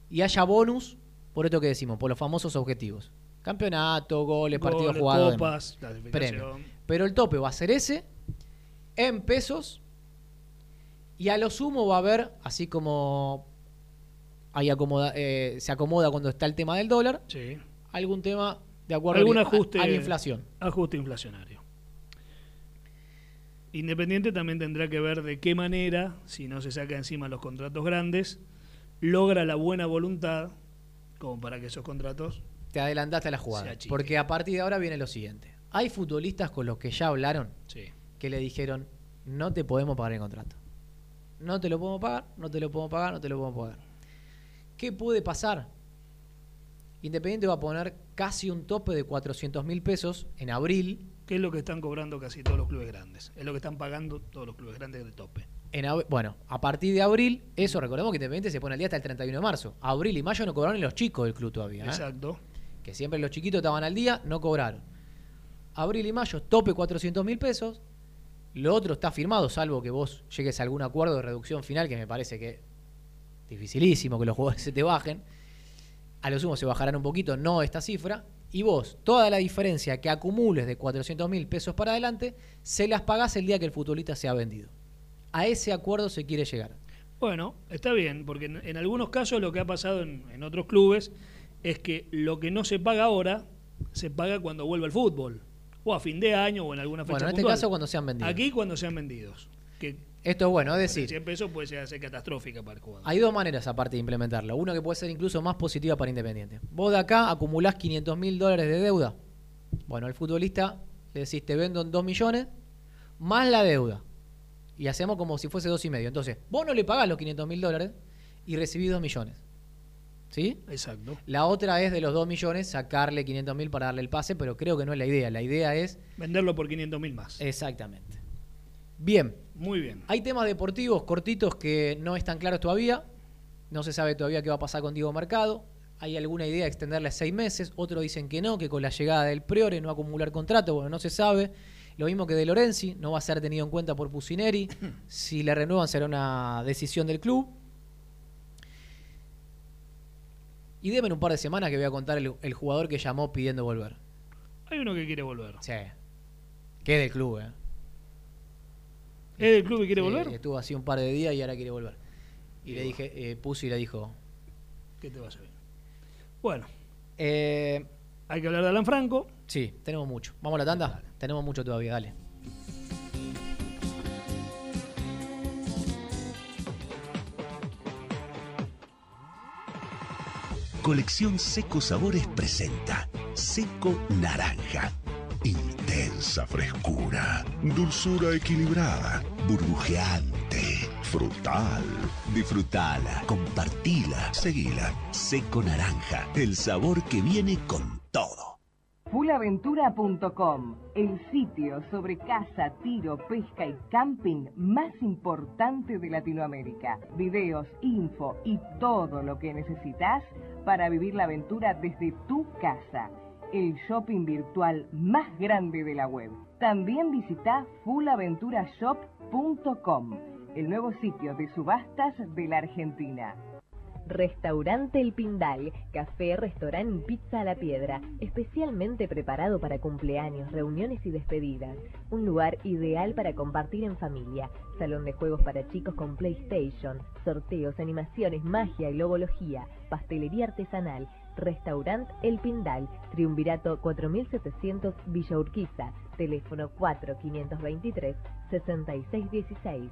y haya bonus por esto que decimos, por los famosos objetivos. Campeonato, goles, partidos jugados. copas. Premio. Pero el tope va a ser ese en pesos y a lo sumo va a haber, así como ahí acomoda, eh, se acomoda cuando está el tema del dólar, Sí. algún tema de acuerdo Algún a- ajuste. a, la inflación. Ajuste inflacionario. Independiente también tendrá que ver de qué manera, si no se saca encima los contratos grandes, logra la buena voluntad como para que esos contratos Te adelantaste a la jugada. Porque a partir de ahora viene lo siguiente. Hay futbolistas con los que ya hablaron Sí. que le dijeron, no te podemos pagar el contrato. No te lo podemos pagar, no te lo podemos pagar, no te lo podemos pagar. ¿Qué puede pasar? Independiente va a poner casi un tope de 400 mil pesos en abril. que es lo que están cobrando casi todos los clubes grandes. Es lo que están pagando todos los clubes grandes de tope. En bueno, a partir de abril, eso recordemos que Independiente se pone al día hasta el 31 de marzo. Abril y mayo no cobraron ni los chicos del club todavía. ¿eh? Exacto. Que siempre los chiquitos estaban al día, no cobraron. Abril y mayo, tope 400 mil pesos. Lo otro está firmado, salvo que vos llegues a algún acuerdo de reducción final, que me parece que dificilísimo que los jugadores [LAUGHS] se te bajen. A lo sumo se bajarán un poquito, no esta cifra. Y vos, toda la diferencia que acumules de 400 mil pesos para adelante, se las pagás el día que el futbolista sea vendido. A ese acuerdo se quiere llegar. Bueno, está bien, porque en, en algunos casos lo que ha pasado en, en otros clubes es que lo que no se paga ahora se paga cuando vuelva el fútbol. O a fin de año o en alguna fecha Bueno, en este puntual. caso cuando sean vendidos. Aquí cuando sean vendidos. Que Esto es bueno, es decir, 100 pesos puede ser, ser catastrófica para el jugador. Hay dos maneras aparte de implementarlo. Una que puede ser incluso más positiva para Independiente. Vos de acá acumulás 500 mil dólares de deuda. Bueno, al futbolista le decís, te vendo en 2 millones, más la deuda. Y hacemos como si fuese dos y medio. Entonces, vos no le pagás los 500 mil dólares y recibís 2 millones. ¿Sí? Exacto. La otra es de los 2 millones sacarle 500 mil para darle el pase, pero creo que no es la idea. La idea es... Venderlo por 500 mil más. Exactamente. Bien, Muy bien. hay temas deportivos cortitos que no están claros todavía. No se sabe todavía qué va a pasar con Diego Mercado. Hay alguna idea de extenderle a seis meses. Otros dicen que no, que con la llegada del Priore no acumular contrato. Bueno, no se sabe. Lo mismo que de Lorenzi, no va a ser tenido en cuenta por Pusineri. [COUGHS] si le renuevan será una decisión del club. Y en un par de semanas que voy a contar el, el jugador que llamó pidiendo volver. Hay uno que quiere volver. Sí. Que es del club, ¿eh? ¿Es del club y quiere Sí, volver? Estuvo así un par de días y ahora quiere volver. Y le dije, eh, Pusi le dijo. ¿Qué te va a hacer? Bueno, Eh, hay que hablar de Alan Franco. sí, tenemos mucho. ¿Vamos a la tanda? Tenemos mucho todavía, dale. Colección Seco Sabores presenta Seco Naranja. Intensa frescura, dulzura equilibrada, burbujeante, frutal. Disfrutala, compartila, seguila. Seco Naranja, el sabor que viene con todo. Fulaventura.com, el sitio sobre caza, tiro, pesca y camping más importante de Latinoamérica. Videos, info y todo lo que necesitas para vivir la aventura desde tu casa. El shopping virtual más grande de la web. También visita fulaventurashop.com, el nuevo sitio de subastas de la Argentina. Restaurante El Pindal, café, restaurante y pizza a la piedra, especialmente preparado para cumpleaños, reuniones y despedidas. Un lugar ideal para compartir en familia. Salón de juegos para chicos con PlayStation, sorteos, animaciones, magia y logología, pastelería artesanal. Restaurante El Pindal, Triunvirato 4700 Villa Urquiza, teléfono 4523 6616.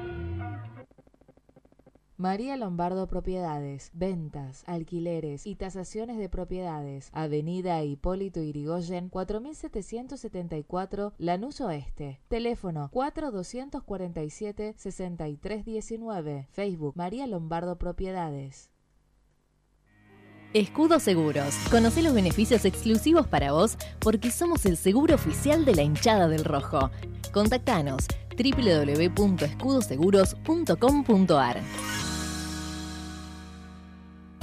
María Lombardo Propiedades, ventas, alquileres y tasaciones de propiedades. Avenida Hipólito Irigoyen, 4774 Lanús Oeste. Teléfono 4247-6319. Facebook María Lombardo Propiedades. Escudo Seguros. Conoce los beneficios exclusivos para vos porque somos el seguro oficial de la hinchada del rojo. Contactanos www.escudoseguros.com.ar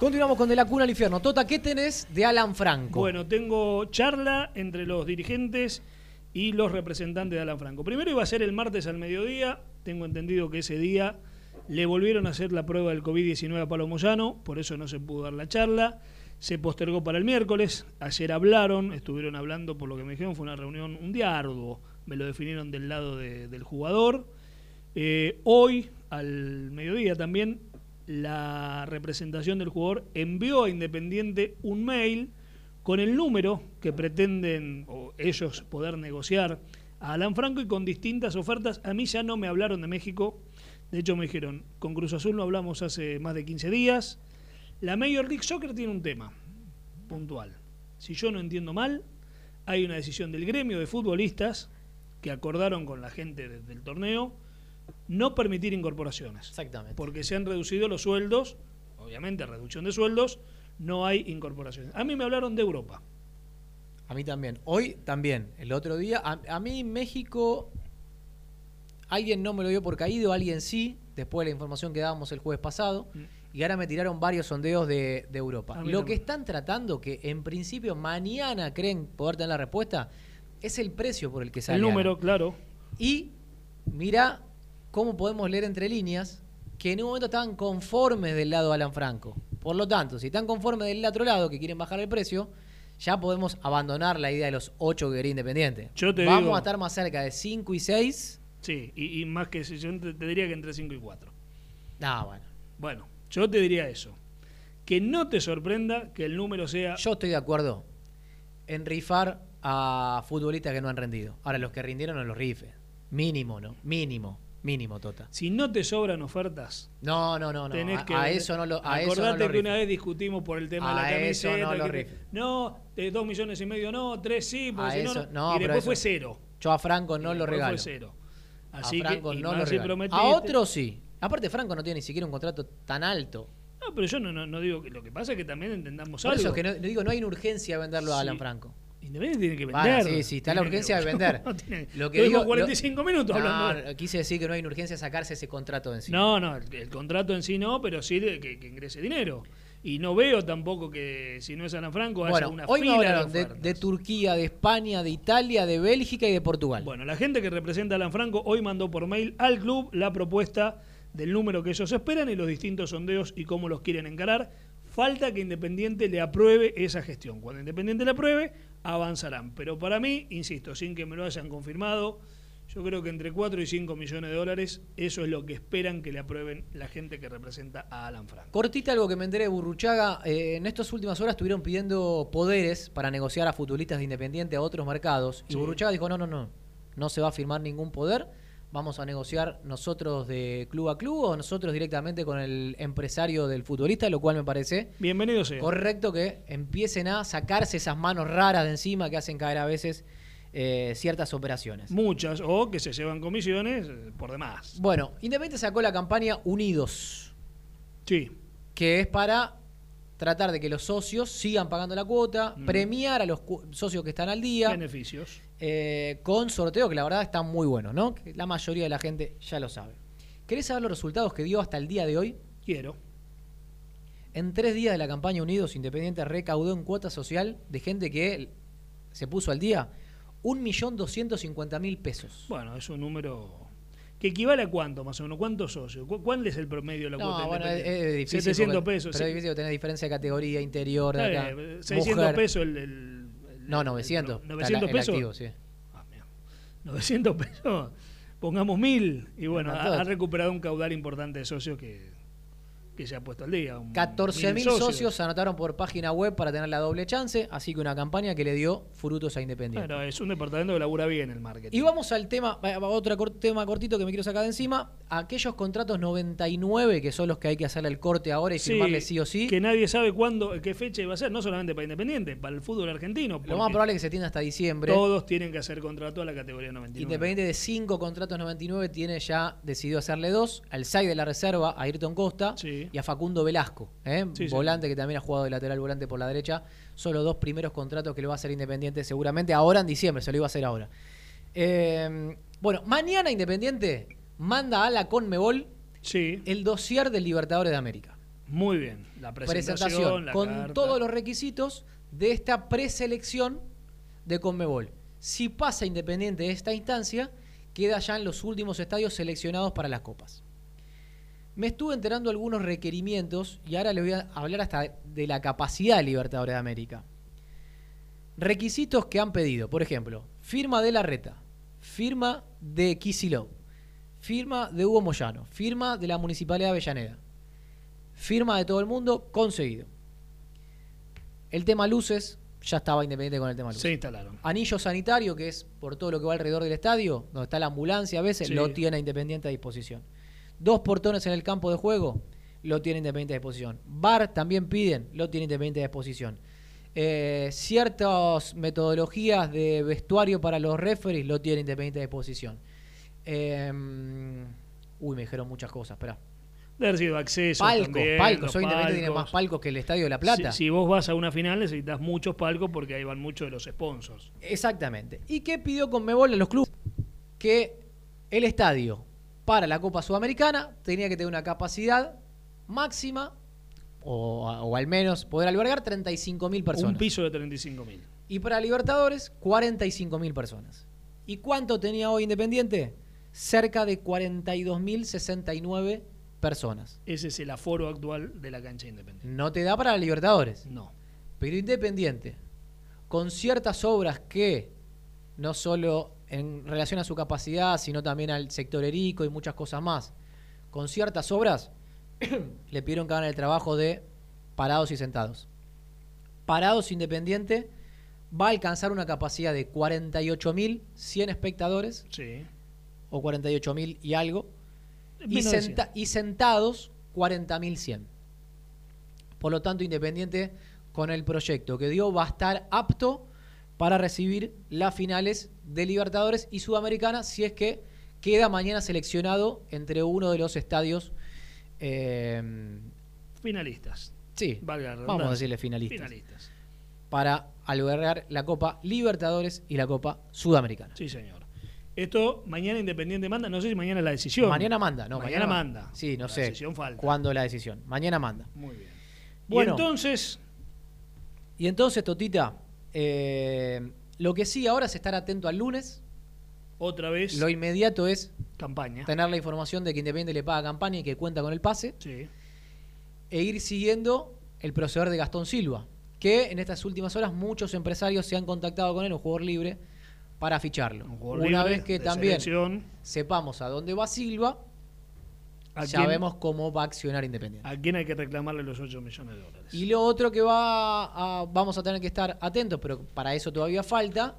Continuamos con De la Cuna al Infierno. Tota, ¿qué tenés de Alan Franco? Bueno, tengo charla entre los dirigentes y los representantes de Alan Franco. Primero iba a ser el martes al mediodía. Tengo entendido que ese día le volvieron a hacer la prueba del COVID-19 a Palo Moyano, por eso no se pudo dar la charla. Se postergó para el miércoles. Ayer hablaron, estuvieron hablando, por lo que me dijeron, fue una reunión, un día arduo. Me lo definieron del lado de- del jugador. Eh, hoy, al mediodía también, la representación del jugador envió a Independiente un mail con el número que pretenden o ellos poder negociar a Alan Franco y con distintas ofertas. A mí ya no me hablaron de México. De hecho, me dijeron, con Cruz Azul no hablamos hace más de 15 días. La Major League Soccer tiene un tema puntual. Si yo no entiendo mal, hay una decisión del gremio de futbolistas que acordaron con la gente de- del torneo no permitir incorporaciones. Exactamente. Porque se han reducido los sueldos, obviamente reducción de sueldos, no hay incorporaciones. A mí me hablaron de Europa. A mí también. Hoy también. El otro día. A, a mí México. Alguien no me lo dio por caído, alguien sí. Después de la información que dábamos el jueves pasado. Y ahora me tiraron varios sondeos de, de Europa. Mm. Lo también. que están tratando, que en principio mañana creen poder tener la respuesta, es el precio por el que sale. El número, claro. Y mira cómo podemos leer entre líneas que en un momento estaban conformes del lado de Alan Franco. Por lo tanto, si están conformes del otro lado, que quieren bajar el precio, ya podemos abandonar la idea de los 8 que quería Independiente. Yo te Vamos digo- a estar más cerca de 5 y 6. Sí, y, y más que yo te, te diría que entre 5 y 4. Ah, bueno. Bueno, yo te diría eso. Que no te sorprenda que el número sea. Yo estoy de acuerdo en rifar a futbolistas que no han rendido. Ahora, los que rindieron no los rifes. Mínimo, ¿no? Mínimo. Mínimo, Tota. Si no te sobran ofertas, No, no, no, no. tenés A, que. a eso no lo a eso no Acordate lo que una vez discutimos por el tema de la A eso camiseta. no lo que- no, de dos millones y medio no, tres sí, porque A si no, eso- no. no, y después eso- fue cero. Yo a Franco no lo regalo. Fue cero. Así a Franco que, no lo regalo. A otros sí. Aparte, Franco no tiene ni siquiera un contrato tan alto. No, pero yo no, no, no digo que lo que pasa es que también entendamos Por algo. eso es que no, digo, no hay una urgencia de venderlo a. Alan Franco. Independiente tiene que vender. sí, sí, está la Tiene que- urgencia de vender. [LAUGHS] No tiene- Lo que digo, 45 lo- minutos No, hablando. de- quise decir que no hay una urgencia de sacarse ese contrato de encima. No, no, el, el contrato en sí no, pero sí de que, que ingrese dinero. Y no veo tampoco que si no es Alan Franco haya Bueno, una hoy me fila de hablaron de, ofertas. de Turquía, de España, de Italia, de Bélgica y de Portugal. Bueno, la gente que representa a Alan Franco hoy mandó por mail al club la propuesta del número que ellos esperan y los distintos sondeos y cómo los quieren encarar. Falta que Independiente le apruebe esa gestión. Cuando Independiente le apruebe, avanzarán. Pero para mí, insisto, sin que me lo hayan confirmado, yo creo que entre 4 y 5 millones de dólares, eso es lo que esperan que le aprueben la gente que representa a Alan Franco. Cortita algo que me enteré de Burruchaga. eh, en estas últimas horas estuvieron pidiendo poderes para negociar a futbolistas de Independiente a otros mercados. Y Sí. Burruchaga dijo, no, no, no. No se va a firmar ningún poder. Vamos a negociar nosotros de club a club o nosotros directamente con el empresario del futbolista, lo cual me parece Bienvenido sea. correcto que empiecen a sacarse esas manos raras de encima que hacen caer a veces eh, ciertas operaciones. Muchas, o que se llevan comisiones eh, por demás. Bueno, Independiente sacó la campaña Unidos. Sí. Que es para tratar de que los socios sigan pagando la cuota, Mm. premiar a los socios que están al día. Beneficios. Eh, con sorteo que la verdad están muy buenos, ¿no? Que la mayoría de la gente ya lo sabe. ¿Querés saber los resultados que dio hasta el día de hoy? Quiero. En tres días de la campaña Unidos Independiente recaudó en cuota social de gente que se puso al día 1.250.000 pesos. Bueno, es un número que equivale a cuánto más o menos, cuántos socios, ¿Cu- ¿cuál es el promedio de la No, cuota bueno, es, es difícil. 700 porque- pesos. Pero sí. es difícil tener diferencia de categoría interior. De Está acá. bien, 600 Mujer. pesos el- No, 900. el- Está 900 el pesos. activo, sí. 900 pesos, pongamos 1000 y bueno, ha, ha recuperado un caudal importante de socios que, que se ha puesto al día. un- 14.000 1000 socios. se anotaron por página web para tener la doble chance, así que una campaña que le dio frutos a Independiente. Bueno, es un departamento que labura bien el marketing. Y vamos al tema, otro tema cortito que me quiero sacar de encima. Aquellos contratos 99, que son los que hay que hacerle el corte ahora y Sí, firmarle sí o sí. Que nadie sabe cuándo, qué fecha va a ser, no solamente para Independiente, para el fútbol argentino. Lo más probable es que se tienda hasta diciembre. Todos tienen que hacer contrato a la categoría 99. Independiente de 5 contratos 99 tiene ya decidido hacerle dos. Al 6 de la reserva, a Ayrton Costa y a Facundo Velasco, ¿eh? Sí, volante que también ha jugado de lateral volante por la derecha. Son los dos primeros contratos que le va a hacer Independiente seguramente ahora en diciembre, se lo iba a hacer ahora. Eh, bueno, mañana Independiente manda a la Conmebol el dossier del Libertadores de América. Muy bien. La presentación, la con carta. todos los requisitos de esta preselección de Conmebol. Si pasa Independiente de esta instancia, queda ya en los últimos estadios seleccionados para las copas. Me estuve enterando algunos requerimientos y ahora les voy a hablar hasta de la capacidad de Libertadores de América. Requisitos que han pedido, por ejemplo, firma de Larreta, firma de Kicillof, firma de Hugo Moyano, firma de la Municipalidad de Avellaneda, firma de todo el mundo, conseguido. El tema luces, ya estaba independiente con el tema luces. Se instalaron. Anillo sanitario, que es por todo lo que va alrededor del estadio, donde está la ambulancia a veces, Sí. lo tiene Independiente a disposición. Dos portones en el campo de juego, lo tiene Independiente a disposición. Bar también piden, lo tiene Independiente a disposición. Eh, ciertas metodologías de vestuario para los referees, lo tiene Independiente a disposición. Eh, uy, me dijeron muchas cosas, espera. De haber sido acceso. Palcos, también, palcos. Hoy Independiente tiene más palcos que el Estadio de la Plata. Si, si vos vas a una final necesitas muchos palcos porque ahí van muchos de los sponsors. Exactamente. ¿Y qué pidió Conmebol a los clubes? Que el estadio para la Copa Sudamericana tenía que tener una capacidad máxima o, o al menos poder albergar 35.000 personas. Un piso de 35 mil. Y para Libertadores, 45.000 personas. ¿Y cuánto tenía hoy Independiente? Cerca de 42.069 personas. Ese es el aforo actual de la cancha independiente. No te da para Libertadores. No. Pero Independiente, con ciertas obras que no solo en relación a su capacidad, sino también al sector erico y muchas cosas más, con ciertas obras [CLEARS THROAT] le pidieron que hagan el trabajo de parados y sentados. Parados Independiente va a alcanzar una capacidad de 48.100 espectadores Sí. o 48.000 y algo, y, senta- y sentados 40.100. Por lo tanto, Independiente con el proyecto que dio va a estar apto para recibir las finales de Libertadores y Sudamericana si es que queda mañana seleccionado entre uno de los estadios. eh, Finalistas. sí, Valga vamos a decirle finalistas. Finalistas. Para albergar la Copa Libertadores y la Copa Sudamericana. Sí, señor. Esto mañana Independiente manda, no sé si mañana es la decisión. Mañana manda, no, mañana, mañana manda. Sí, no La sé. decisión falta. ¿Cuándo la decisión? Mañana manda. Muy bien. Bueno. y entonces, Y entonces, Totita, eh, lo que sí ahora es estar atento al lunes. otra vez, Lo inmediato es campaña. tener la información de que Independiente le paga campaña y que cuenta con el pase. Sí. E ir siguiendo el proceder de Gastón Silva, que en estas últimas horas muchos empresarios se han contactado con él, un jugador libre, para ficharlo. jugador Una libre, vez que también selección. sepamos a dónde va Silva, ¿A vemos cómo va a accionar Independiente. ¿A quién hay que reclamarle los 8 millones de dólares? Y lo otro que va a- vamos a tener que estar atentos, pero para eso todavía falta,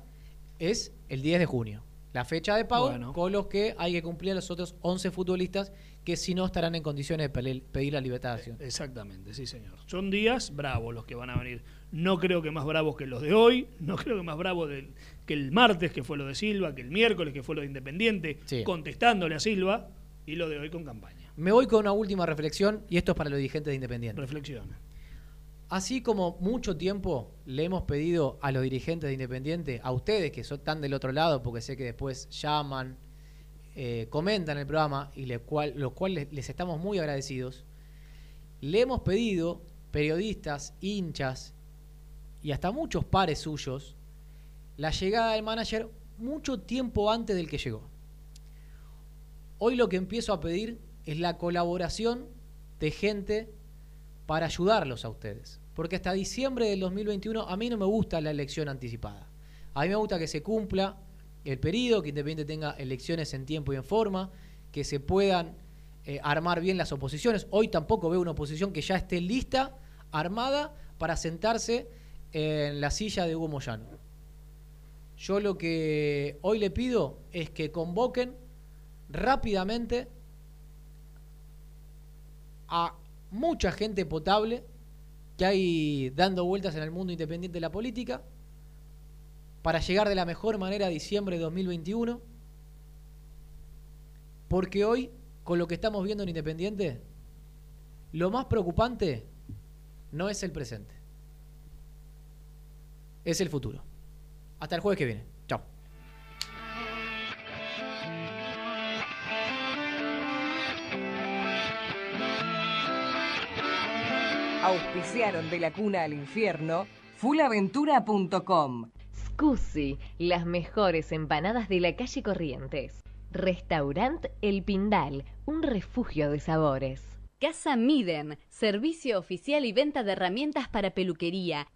es el 10 de junio. La fecha de pago Bueno. con los que hay que cumplir a los otros 11 futbolistas que si no estarán en condiciones de pedir la libertad de acción. Exactamente, sí, señor. Son días bravos los que van a venir. no creo que más bravos que los de hoy, no [LAUGHS] creo que más bravos del- que el martes, que fue lo de Silva, que el miércoles, que fue lo de Independiente, Sí. contestándole a Silva, y lo de hoy con campaña. Me voy con una última reflexión y esto es para los dirigentes de Independiente. Reflexiona. Así como mucho tiempo le hemos pedido a los dirigentes de Independiente, a ustedes que son tan del otro lado, porque sé que después llaman, eh, comentan el programa y le cual, los cuales les estamos muy agradecidos, le hemos pedido periodistas, hinchas y hasta muchos pares suyos la llegada del manager mucho tiempo antes del que llegó. Hoy lo que empiezo a pedir es la colaboración de gente para ayudarlos a ustedes. Porque hasta diciembre del 2021 a mí no me gusta la elección anticipada. A mí me gusta que se cumpla el periodo, que Independiente tenga elecciones en tiempo y en forma, que se puedan eh, armar bien las oposiciones. Hoy tampoco veo una oposición que ya esté lista, armada, para sentarse en la silla de Hugo Moyano. Yo lo que hoy le pido es que convoquen rápidamente a mucha gente potable que hay dando vueltas en el mundo independiente de la política para llegar de la mejor manera a diciembre de 2021. Porque hoy, con lo que estamos viendo en Independiente, lo más preocupante no es el presente, es el futuro. Hasta el jueves que viene. Auspiciaron de la cuna al infierno fulaventura.com. Scusi, las mejores empanadas de la calle Corrientes. Restaurant El Pindal, un refugio de sabores. Casa Miden, servicio oficial y venta de herramientas para peluquería,